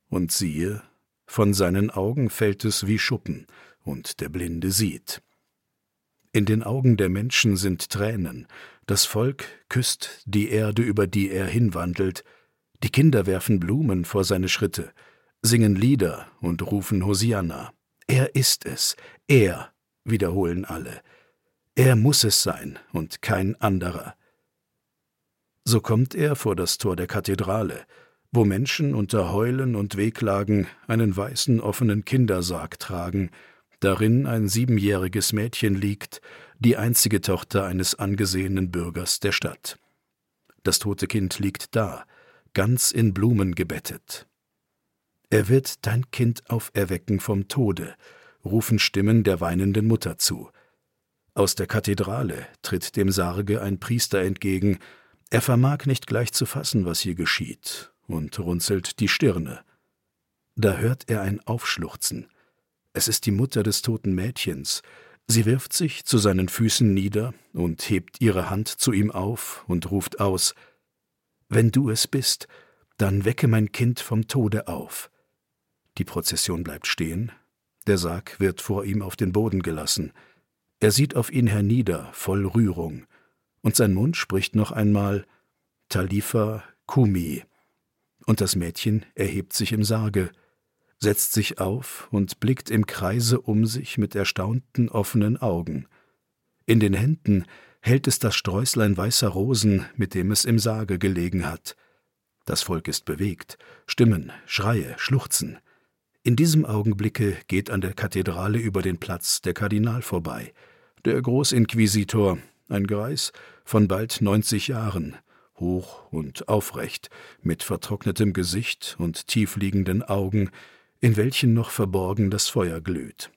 Und siehe, von seinen Augen fällt es wie Schuppen, und der Blinde sieht. In den Augen der Menschen sind Tränen, das Volk küsst die Erde, über die er hinwandelt, die Kinder werfen Blumen vor seine Schritte, singen Lieder und rufen Hosianna. Er ist es, er, wiederholen alle. Er muss es sein und kein anderer. So kommt er vor das Tor der Kathedrale, wo Menschen unter Heulen und Wehklagen einen weißen offenen Kindersarg tragen, darin ein siebenjähriges Mädchen liegt, die einzige Tochter eines angesehenen Bürgers der Stadt. Das tote Kind liegt da, ganz in Blumen gebettet. Er wird dein Kind auferwecken vom Tode, rufen Stimmen der weinenden Mutter zu. Aus der Kathedrale tritt dem Sarge ein Priester entgegen, er vermag nicht gleich zu fassen, was hier geschieht, und runzelt die Stirne. Da hört er ein Aufschluchzen. Es ist die Mutter des toten Mädchens. Sie wirft sich zu seinen Füßen nieder und hebt ihre Hand zu ihm auf und ruft aus Wenn du es bist, dann wecke mein Kind vom Tode auf. Die Prozession bleibt stehen, der Sarg wird vor ihm auf den Boden gelassen. Er sieht auf ihn hernieder, voll Rührung, und sein Mund spricht noch einmal Talifa Kumi, und das Mädchen erhebt sich im Sarge, setzt sich auf und blickt im Kreise um sich mit erstaunten offenen Augen. In den Händen hält es das Sträußlein weißer Rosen, mit dem es im Sarge gelegen hat. Das Volk ist bewegt, Stimmen, Schreie, Schluchzen. In diesem Augenblicke geht an der Kathedrale über den Platz der Kardinal vorbei, der Großinquisitor, ein Greis von bald neunzig Jahren, hoch und aufrecht, mit vertrocknetem Gesicht und tiefliegenden Augen, in welchen noch verborgen das Feuer glüht.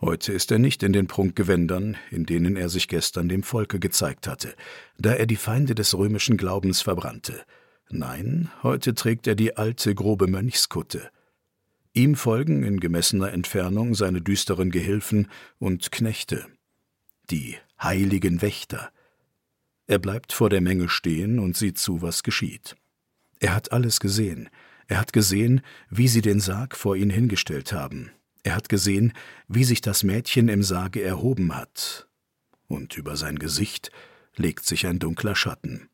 Heute ist er nicht in den Prunkgewändern, in denen er sich gestern dem Volke gezeigt hatte, da er die Feinde des römischen Glaubens verbrannte. Nein, heute trägt er die alte, grobe Mönchskutte. Ihm folgen in gemessener Entfernung seine düsteren Gehilfen und Knechte, die heiligen Wächter. Er bleibt vor der Menge stehen und sieht zu, was geschieht. Er hat alles gesehen, er hat gesehen, wie sie den Sarg vor ihn hingestellt haben. Er hat gesehen, wie sich das Mädchen im Sarge erhoben hat. Und über sein Gesicht legt sich ein dunkler Schatten.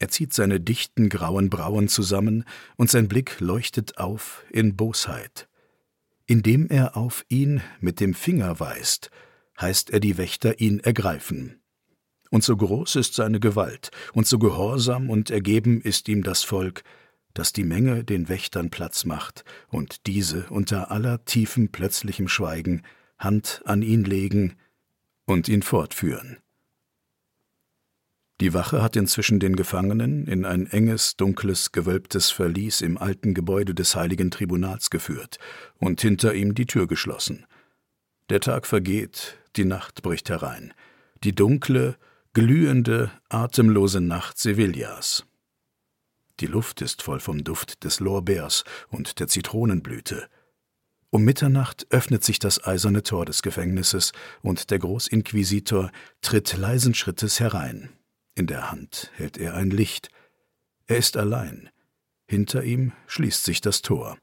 Er zieht seine dichten grauen Brauen zusammen, und sein Blick leuchtet auf in Bosheit. Indem er auf ihn mit dem Finger weist, heißt er die Wächter ihn ergreifen. Und so groß ist seine Gewalt, und so gehorsam und ergeben ist ihm das Volk, dass die Menge den Wächtern Platz macht und diese unter aller tiefem plötzlichem Schweigen Hand an ihn legen und ihn fortführen. Die Wache hat inzwischen den Gefangenen in ein enges, dunkles, gewölbtes Verlies im alten Gebäude des Heiligen Tribunals geführt und hinter ihm die Tür geschlossen. Der Tag vergeht, die Nacht bricht herein, die dunkle, glühende, atemlose Nacht Sevillas. Die Luft ist voll vom Duft des Lorbeers und der Zitronenblüte. Um Mitternacht öffnet sich das eiserne Tor des Gefängnisses und der Großinquisitor tritt leisen Schrittes herein. In der Hand hält er ein Licht. Er ist allein. Hinter ihm schließt sich das Tor.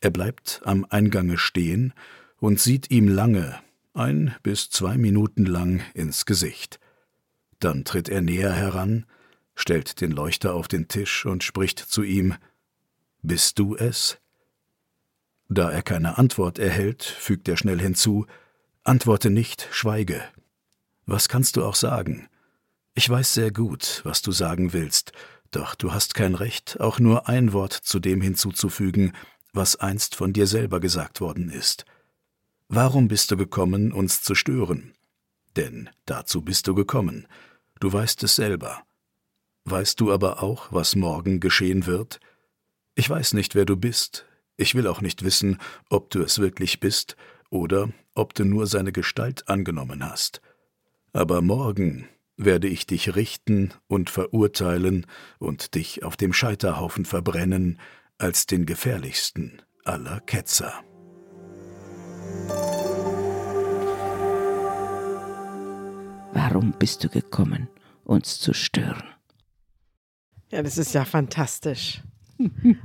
Er bleibt am Eingange stehen und sieht ihm lange, ein bis zwei Minuten lang, ins Gesicht. Dann tritt er näher heran, stellt den Leuchter auf den Tisch und spricht zu ihm Bist du es? Da er keine Antwort erhält, fügt er schnell hinzu Antworte nicht, schweige. Was kannst du auch sagen? Ich weiß sehr gut, was du sagen willst, doch du hast kein Recht, auch nur ein Wort zu dem hinzuzufügen, was einst von dir selber gesagt worden ist. Warum bist du gekommen, uns zu stören? Denn dazu bist du gekommen. Du weißt es selber. Weißt du aber auch, was morgen geschehen wird? Ich weiß nicht, wer du bist. Ich will auch nicht wissen, ob du es wirklich bist oder ob du nur seine Gestalt angenommen hast. Aber morgen werde ich dich richten und verurteilen und dich auf dem Scheiterhaufen verbrennen als den gefährlichsten aller Ketzer. Warum bist du gekommen, uns zu stören? Ja, das ist ja fantastisch.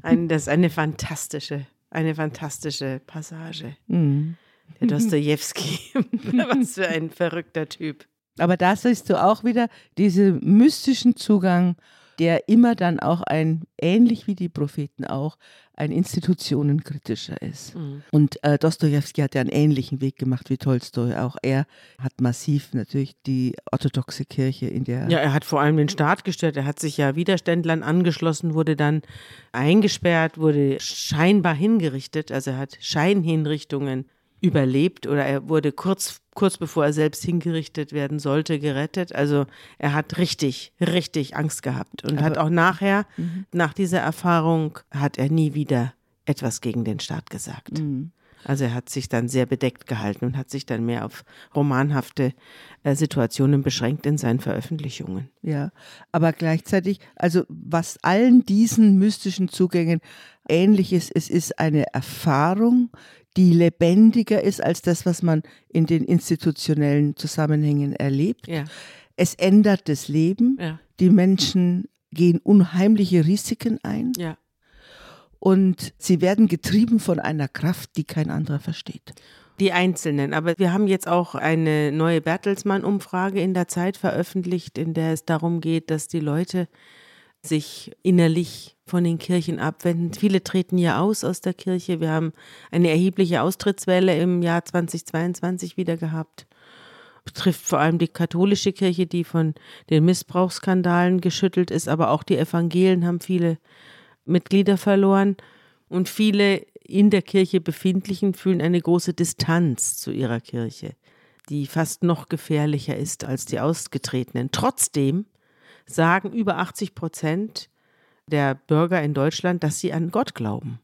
Ein, das ist eine fantastische, eine fantastische Passage. Mhm. Der Dostoevsky, [LAUGHS] was für ein verrückter Typ. Aber da siehst du auch wieder diesen mystischen Zugang der immer dann auch ein, ähnlich wie die Propheten auch, ein institutionenkritischer ist. Mhm. Und äh, Dostoevsky hat ja einen ähnlichen Weg gemacht wie Tolstoi. Auch er hat massiv natürlich die orthodoxe Kirche in der. Ja, er hat vor allem den Staat gestört. Er hat sich ja Widerständlern angeschlossen, wurde dann eingesperrt, wurde scheinbar hingerichtet. Also er hat Scheinhinrichtungen überlebt oder er wurde kurz, kurz bevor er selbst hingerichtet werden sollte, gerettet. Also er hat richtig, richtig Angst gehabt und Aber, hat auch nachher, mhm. nach dieser Erfahrung, hat er nie wieder etwas gegen den Staat gesagt. Mhm. Also er hat sich dann sehr bedeckt gehalten und hat sich dann mehr auf romanhafte äh, Situationen beschränkt in seinen Veröffentlichungen. Ja, aber gleichzeitig, also was allen diesen mystischen Zugängen Ähnliches. Es ist eine Erfahrung, die lebendiger ist als das, was man in den institutionellen Zusammenhängen erlebt. Ja. Es ändert das Leben. Ja. Die Menschen gehen unheimliche Risiken ein Ja. und sie werden getrieben von einer Kraft, die kein anderer versteht. Die Einzelnen. Aber wir haben jetzt auch eine neue Bertelsmann-Umfrage in der Zeit veröffentlicht, in der es darum geht, dass die Leute sich innerlich von den Kirchen abwenden. Viele treten ja aus aus der Kirche. Wir haben eine erhebliche Austrittswelle im Jahr 2022 wieder gehabt. Betrifft vor allem die katholische Kirche, die von den Missbrauchsskandalen geschüttelt ist, aber auch die Evangelien haben viele Mitglieder verloren. Und viele in der Kirche befindlichen fühlen eine große Distanz zu ihrer Kirche, die fast noch gefährlicher ist als die Ausgetretenen. Trotzdem sagen über 80 Prozent der Bürger in Deutschland, dass sie an Gott glauben.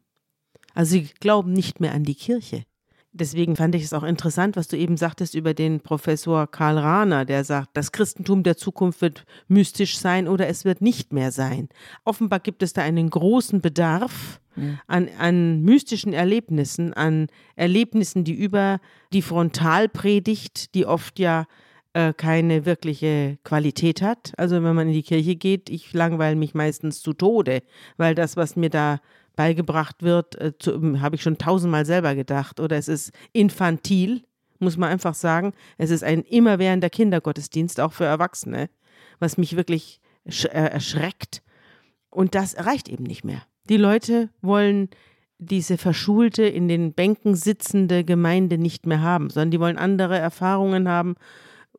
Also sie glauben nicht mehr an die Kirche. Deswegen fand ich es auch interessant, was du eben sagtest über den Professor Karl Rahner, der sagt, das Christentum der Zukunft wird mystisch sein oder es wird nicht mehr sein. Offenbar gibt es da einen großen Bedarf an, an mystischen Erlebnissen, an Erlebnissen, die über die Frontalpredigt, die oft ja äh, keine wirkliche Qualität hat. Also wenn man in die Kirche geht, ich langweile mich meistens zu Tode, weil das, was mir da beigebracht wird, äh, habe ich schon tausendmal selber gedacht. Oder es ist infantil, muss man einfach sagen. Es ist ein immerwährender Kindergottesdienst, auch für Erwachsene, was mich wirklich äh, erschreckt. Und das reicht eben nicht mehr. Die Leute wollen diese verschulte, in den Bänken sitzende Gemeinde nicht mehr haben, sondern die wollen andere Erfahrungen haben.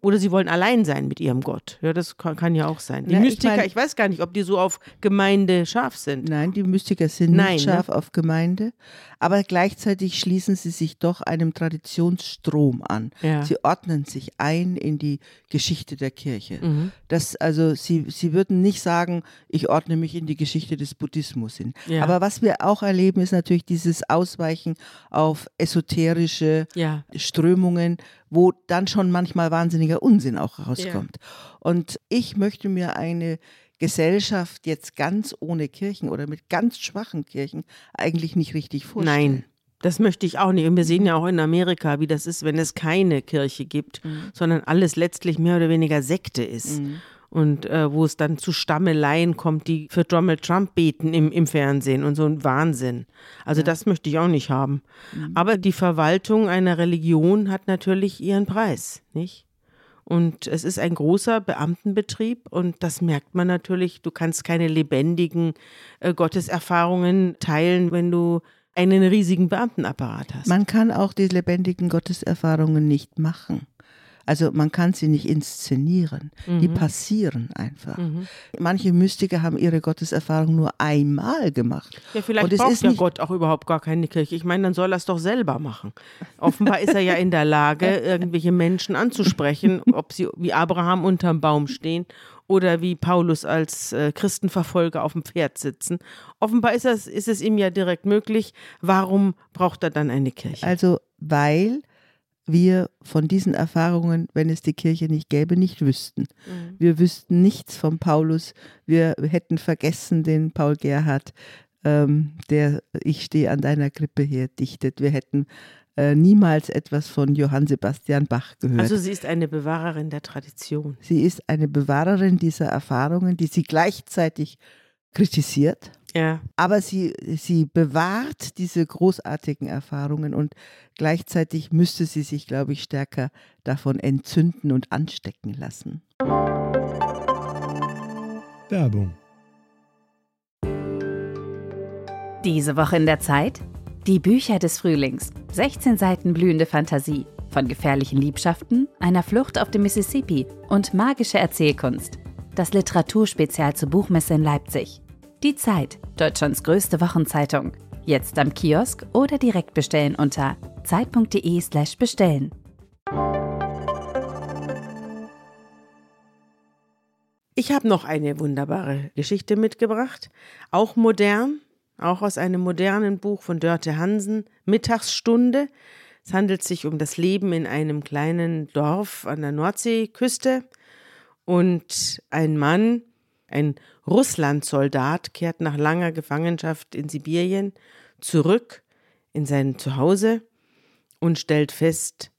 Oder sie wollen allein sein mit ihrem Gott. Ja, das kann, kann ja auch sein. Die Na, ich Mystiker, mein- ich weiß gar nicht, ob die so auf Gemeinde scharf sind. Nein, die Mystiker sind Nein, nicht ne? scharf auf Gemeinde, aber gleichzeitig schließen sie sich doch einem Traditionsstrom an. Ja. Sie ordnen sich ein in die Geschichte der Kirche. Mhm. Das, also sie, sie würden nicht sagen, ich ordne mich in die Geschichte des Buddhismus hin. Ja. Aber was wir auch erleben, ist natürlich dieses Ausweichen auf esoterische Ja. Strömungen, wo dann schon manchmal wahnsinniger Unsinn auch rauskommt. Und ich möchte mir eine Gesellschaft jetzt ganz ohne Kirchen oder mit ganz schwachen Kirchen eigentlich nicht richtig vorstellen. Nein, das möchte ich auch nicht. Und wir sehen ja auch in Amerika, wie das ist, wenn es keine Kirche gibt, sondern alles letztlich mehr oder weniger Sekte ist. Und äh, wo es dann zu Stammeleien kommt, die für Donald Trump beten im, im Fernsehen und so ein Wahnsinn. Also das möchte ich auch nicht haben. Aber die Verwaltung einer Religion hat natürlich ihren Preis, nicht? Und es ist ein großer Beamtenbetrieb und das merkt man natürlich. Du kannst keine lebendigen äh, Gotteserfahrungen teilen, wenn du einen riesigen Beamtenapparat hast. Man kann auch die lebendigen Gotteserfahrungen nicht machen. Also man kann sie nicht inszenieren. Die passieren einfach. Manche Mystiker haben ihre Gotteserfahrung nur einmal gemacht. ja, vielleicht braucht ja Gott auch überhaupt gar keine Kirche. Ich meine, dann soll er es doch selber machen. Offenbar ist er ja in der Lage, [LAUGHS] irgendwelche Menschen anzusprechen, ob sie wie Abraham unterm Baum stehen oder wie Paulus als äh, Christenverfolger auf dem Pferd sitzen. Offenbar ist, das, ist es ihm ja direkt möglich. Warum braucht er dann eine Kirche? Also weil wir von diesen Erfahrungen, wenn es die Kirche nicht gäbe, nicht wüssten. Wir wüssten nichts von Paulus. Wir hätten vergessen den Paul Gerhard, ähm, der Ich stehe an deiner Krippe her dichtet. Wir hätten äh, niemals etwas von Johann Sebastian Bach gehört. Also sie ist eine Bewahrerin der Tradition. sie ist eine Bewahrerin dieser Erfahrungen, die sie gleichzeitig kritisiert. Ja. Aber sie, sie bewahrt diese großartigen Erfahrungen und gleichzeitig müsste sie sich, glaube ich, stärker davon entzünden und anstecken lassen. Werbung. Diese Woche in der Zeit? Die Bücher des Frühlings. 16 Seiten blühende Fantasie. Von gefährlichen Liebschaften, einer Flucht auf dem Mississippi und magische Erzählkunst. Das Literaturspezial zur Buchmesse in Leipzig. Die Zeit, Deutschlands größte Wochenzeitung. Jetzt am Kiosk oder direkt bestellen unter zeit.de/slash bestellen. Ich habe noch eine wunderbare Geschichte mitgebracht, auch modern, auch aus einem modernen Buch von Dörte Hansen, Mittagsstunde. Es handelt sich um das Leben in einem kleinen Dorf an der Nordseeküste und ein Mann, ein Russlandsoldat kehrt nach langer Gefangenschaft in Sibirien zurück in sein Zuhause und stellt fest,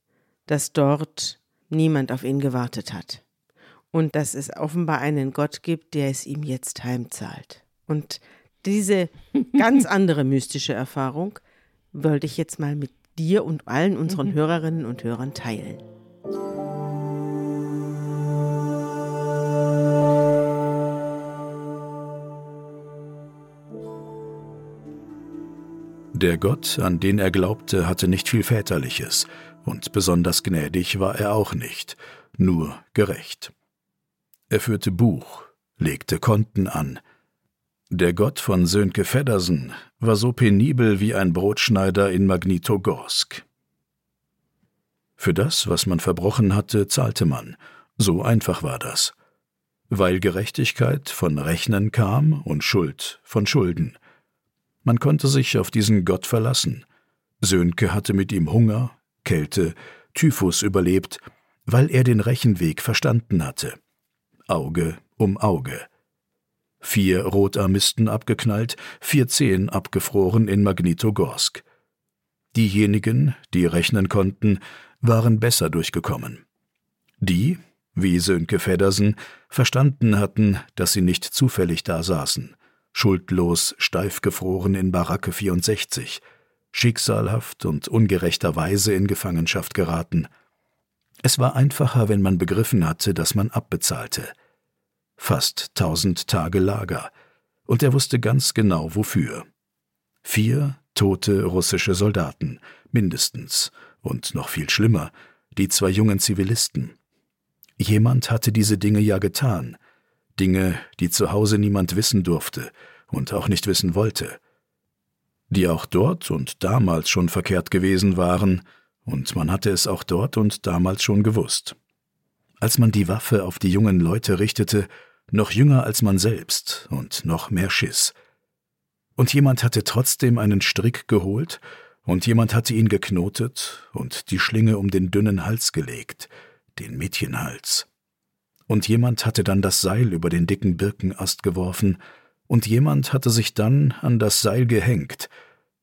dass dort niemand auf ihn gewartet hat. Und dass es offenbar einen Gott gibt, der es ihm jetzt heimzahlt. Und diese [LAUGHS] ganz andere mystische Erfahrung wollte ich jetzt mal mit dir und allen unseren mhm. Hörerinnen und Hörern teilen. Der Gott, an den er glaubte, hatte nicht viel Väterliches, und besonders gnädig war er auch nicht, nur gerecht. Er führte Buch, legte Konten an. Der Gott von Sönke Feddersen war so penibel wie ein Brotschneider in Magnitogorsk. Für das, was man verbrochen hatte, zahlte man. So einfach war das. Weil Gerechtigkeit von Rechnen kam und Schuld von Schulden. Man konnte sich auf diesen Gott verlassen. Sönke hatte mit ihm Hunger, Kälte, Typhus überlebt, weil er den Rechenweg verstanden hatte. Auge um Auge. Vier Rotarmisten abgeknallt, vier Zehen abgefroren in Magnitogorsk. Diejenigen, die rechnen konnten, waren besser durchgekommen. Die, wie Sönke Feddersen, verstanden hatten, dass sie nicht zufällig da saßen, schuldlos steif gefroren in Baracke 64, schicksalhaft und ungerechterweise in Gefangenschaft geraten. Es war einfacher, wenn man begriffen hatte, dass man abbezahlte. Fast tausend Tage Lager, und er wusste ganz genau wofür. Vier tote russische Soldaten, mindestens, und noch viel schlimmer, die zwei jungen Zivilisten. Jemand hatte diese Dinge ja getan, Dinge, die zu Hause niemand wissen durfte und auch nicht wissen wollte, die auch dort und damals schon verkehrt gewesen waren, und man hatte es auch dort und damals schon gewusst. Als man die Waffe auf die jungen Leute richtete, noch jünger als man selbst und noch mehr Schiss. Und jemand hatte trotzdem einen Strick geholt, und jemand hatte ihn geknotet und die Schlinge um den dünnen Hals gelegt, den Mädchenhals und jemand hatte dann das Seil über den dicken Birkenast geworfen, und jemand hatte sich dann an das Seil gehängt,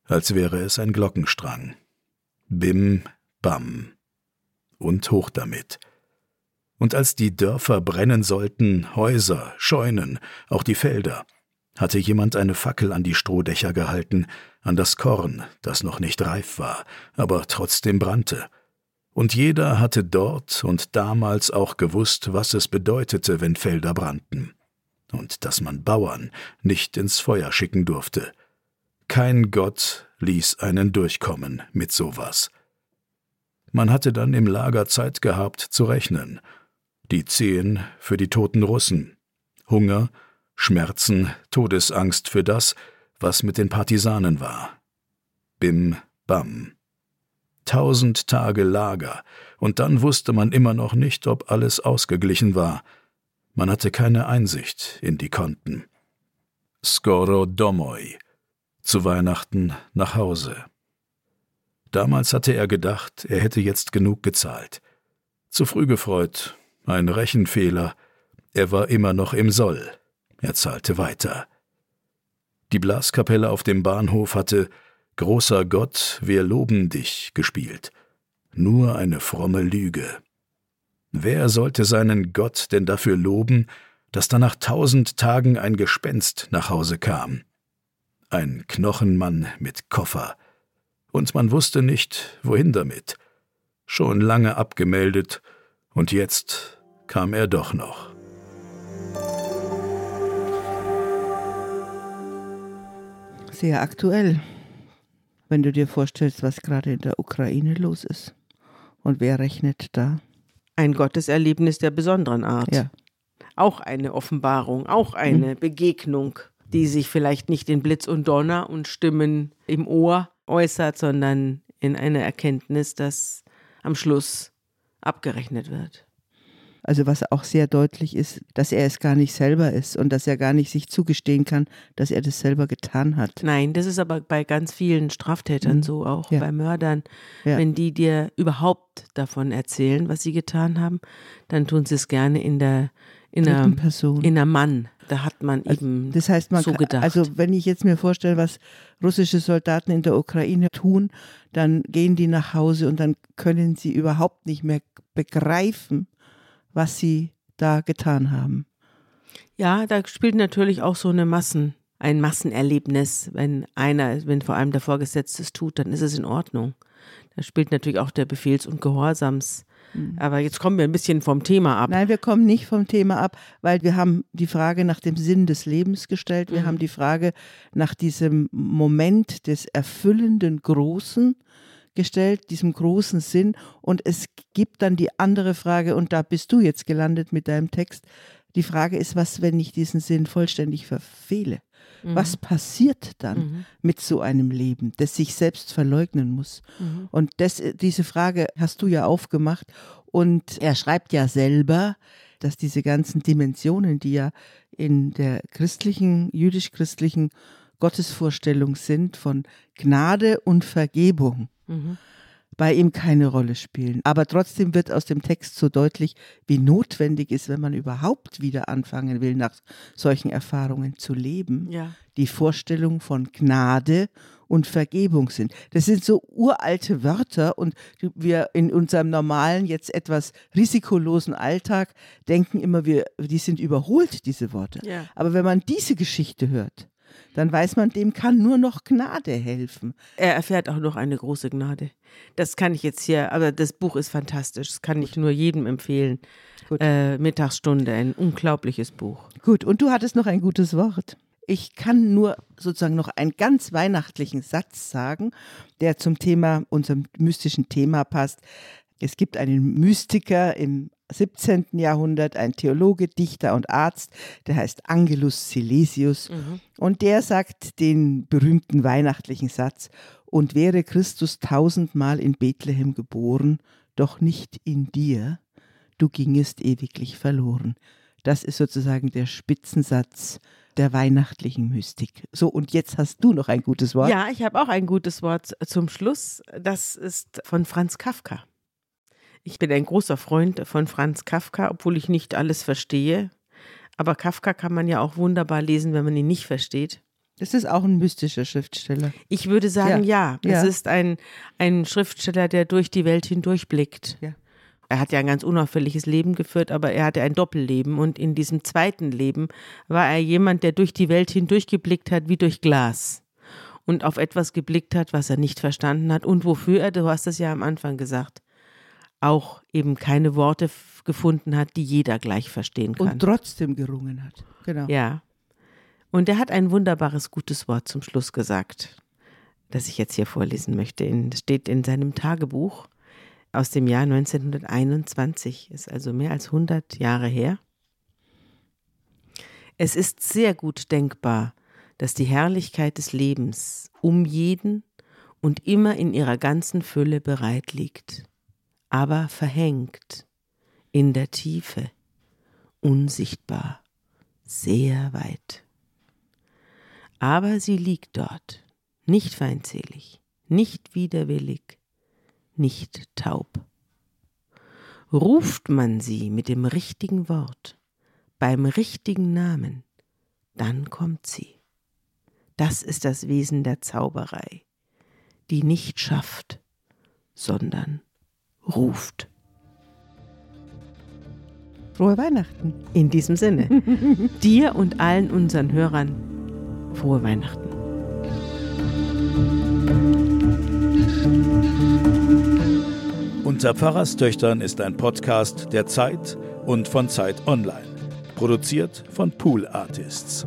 als wäre es ein Glockenstrang. Bim, bam. Und hoch damit. Und als die Dörfer brennen sollten, Häuser, Scheunen, auch die Felder, hatte jemand eine Fackel an die Strohdächer gehalten, an das Korn, das noch nicht reif war, aber trotzdem brannte, und jeder hatte dort und damals auch gewusst, was es bedeutete, wenn Felder brannten, und dass man Bauern nicht ins Feuer schicken durfte. Kein Gott ließ einen durchkommen mit sowas. Man hatte dann im Lager Zeit gehabt zu rechnen. Die Zehen für die toten Russen, Hunger, Schmerzen, Todesangst für das, was mit den Partisanen war. Bim, bam. Tausend Tage Lager, und dann wusste man immer noch nicht, ob alles ausgeglichen war. Man hatte keine Einsicht in die Konten. Skoro domoi. Zu Weihnachten nach Hause. Damals hatte er gedacht, er hätte jetzt genug gezahlt. Zu früh gefreut, ein Rechenfehler. Er war immer noch im Soll. Er zahlte weiter. Die Blaskapelle auf dem Bahnhof hatte Großer Gott, wir loben dich gespielt. Nur eine fromme Lüge. Wer sollte seinen Gott denn dafür loben, dass da nach tausend Tagen ein Gespenst nach Hause kam? Ein Knochenmann mit Koffer. Und man wusste nicht, wohin damit. Schon lange abgemeldet, und jetzt kam er doch noch. Sehr aktuell wenn du dir vorstellst, was gerade in der Ukraine los ist. Und wer rechnet da? Ein Gotteserlebnis der besonderen Art. Ja. Auch eine Offenbarung, auch eine mhm. Begegnung, die sich vielleicht nicht in Blitz und Donner und Stimmen im Ohr äußert, sondern in einer Erkenntnis, dass am Schluss abgerechnet wird. Also was auch sehr deutlich ist, dass er es gar nicht selber ist und dass er gar nicht sich zugestehen kann, dass er das selber getan hat. Nein, das ist aber bei ganz vielen Straftätern mhm. so, auch ja. bei Mördern. Ja. Wenn die dir überhaupt davon erzählen, was sie getan haben, dann tun sie es gerne in der in einer, Person. in einer Mann. Da hat man Also, eben das heißt, man so kann, gedacht. also wenn ich jetzt mir vorstelle, was russische Soldaten in der Ukraine tun, dann gehen die nach Hause und dann können sie überhaupt nicht mehr begreifen, was sie da getan haben. Ja, da spielt natürlich auch so eine Massen, ein Massenerlebnis. Wenn einer, wenn vor allem der Vorgesetzte es tut, dann ist es in Ordnung. Da spielt natürlich auch der Befehls- und Gehorsams. Aber jetzt kommen wir ein bisschen vom Thema ab. Mhm. Nein, wir kommen nicht vom Thema ab, weil wir haben die Frage nach dem Sinn des Lebens gestellt. Wir haben die Frage nach diesem Moment des erfüllenden Großen gestellt, diesem großen Sinn. Und es gibt dann die andere Frage, und da bist du jetzt gelandet mit deinem Text. Die Frage ist, was, wenn ich diesen Sinn vollständig verfehle? Was passiert dann mit so einem Leben, das sich selbst verleugnen muss? Und das, diese Frage hast du ja aufgemacht. Und er schreibt ja selber, dass diese ganzen Dimensionen, die ja in der christlichen, jüdisch-christlichen Gottesvorstellung sind, von Gnade und Vergebung, bei ihm keine Rolle spielen. Aber trotzdem wird aus dem Text so deutlich, wie notwendig ist, wenn man überhaupt wieder anfangen will, nach solchen Erfahrungen zu leben, Ja. die Vorstellung von Gnade und Vergebung sind. Das sind so uralte Wörter und wir in unserem normalen, jetzt etwas risikolosen Alltag denken immer, wir, die sind überholt, diese Worte. Ja. Aber wenn man diese Geschichte hört, dann weiß man, dem kann nur noch Gnade helfen. Er erfährt auch noch eine große Gnade. Das kann ich jetzt hier, aber das Buch ist fantastisch. Das kann ich nur jedem empfehlen. Gut. Äh, Mittagsstunde, ein unglaubliches Buch. Gut, und du hattest noch ein gutes Wort. Ich kann nur sozusagen noch einen ganz weihnachtlichen Satz sagen, der zum Thema, unserem mystischen Thema passt. Es gibt einen Mystiker im 17. Jahrhundert, ein Theologe, Dichter und Arzt, der heißt Angelus Silesius. Und der sagt den berühmten weihnachtlichen Satz, und wäre Christus tausendmal in Bethlehem geboren, doch nicht in dir, du gingest ewiglich verloren. Das ist sozusagen der Spitzensatz der weihnachtlichen Mystik. So, und jetzt hast du noch ein gutes Wort. Ja, ich habe auch ein gutes Wort zum Schluss. Das ist von Franz Kafka. Ich bin ein großer Freund von Franz Kafka, obwohl ich nicht alles verstehe. Aber Kafka kann man ja auch wunderbar lesen, wenn man ihn nicht versteht. Das ist auch ein mystischer Schriftsteller. Ich würde sagen, ja. Ja. Es Ja. ist ein, ein Schriftsteller, der durch die Welt hindurchblickt. Ja. Er hat ja ein ganz unauffälliges Leben geführt, aber er hatte ein Doppelleben. Und in diesem zweiten Leben war er jemand, der durch die Welt hindurchgeblickt hat, wie durch Glas. Und auf etwas geblickt hat, was er nicht verstanden hat und wofür er, du hast es ja am Anfang gesagt, auch eben keine Worte gefunden hat, die jeder gleich verstehen kann. Und trotzdem gerungen hat. Genau. Ja. Und er hat ein wunderbares, gutes Wort zum Schluss gesagt, das ich jetzt hier vorlesen möchte. Das steht in seinem Tagebuch aus dem Jahr 1921, ist also mehr als 100 Jahre her. Es ist sehr gut denkbar, dass die Herrlichkeit des Lebens um jeden und immer in ihrer ganzen Fülle bereit liegt, aber verhängt in der Tiefe, unsichtbar, sehr weit. Aber sie liegt dort, nicht feindselig, nicht widerwillig, nicht taub. Ruft man sie mit dem richtigen Wort, beim richtigen Namen, dann kommt sie. Das ist das Wesen der Zauberei, die nicht schafft, sondern ruft. Frohe Weihnachten. In diesem Sinne, [LAUGHS] dir und allen unseren Hörern frohe Weihnachten. Unter Pfarrerstöchtern ist ein Podcast der Zeit und von Zeit Online. Produziert von Pool Artists.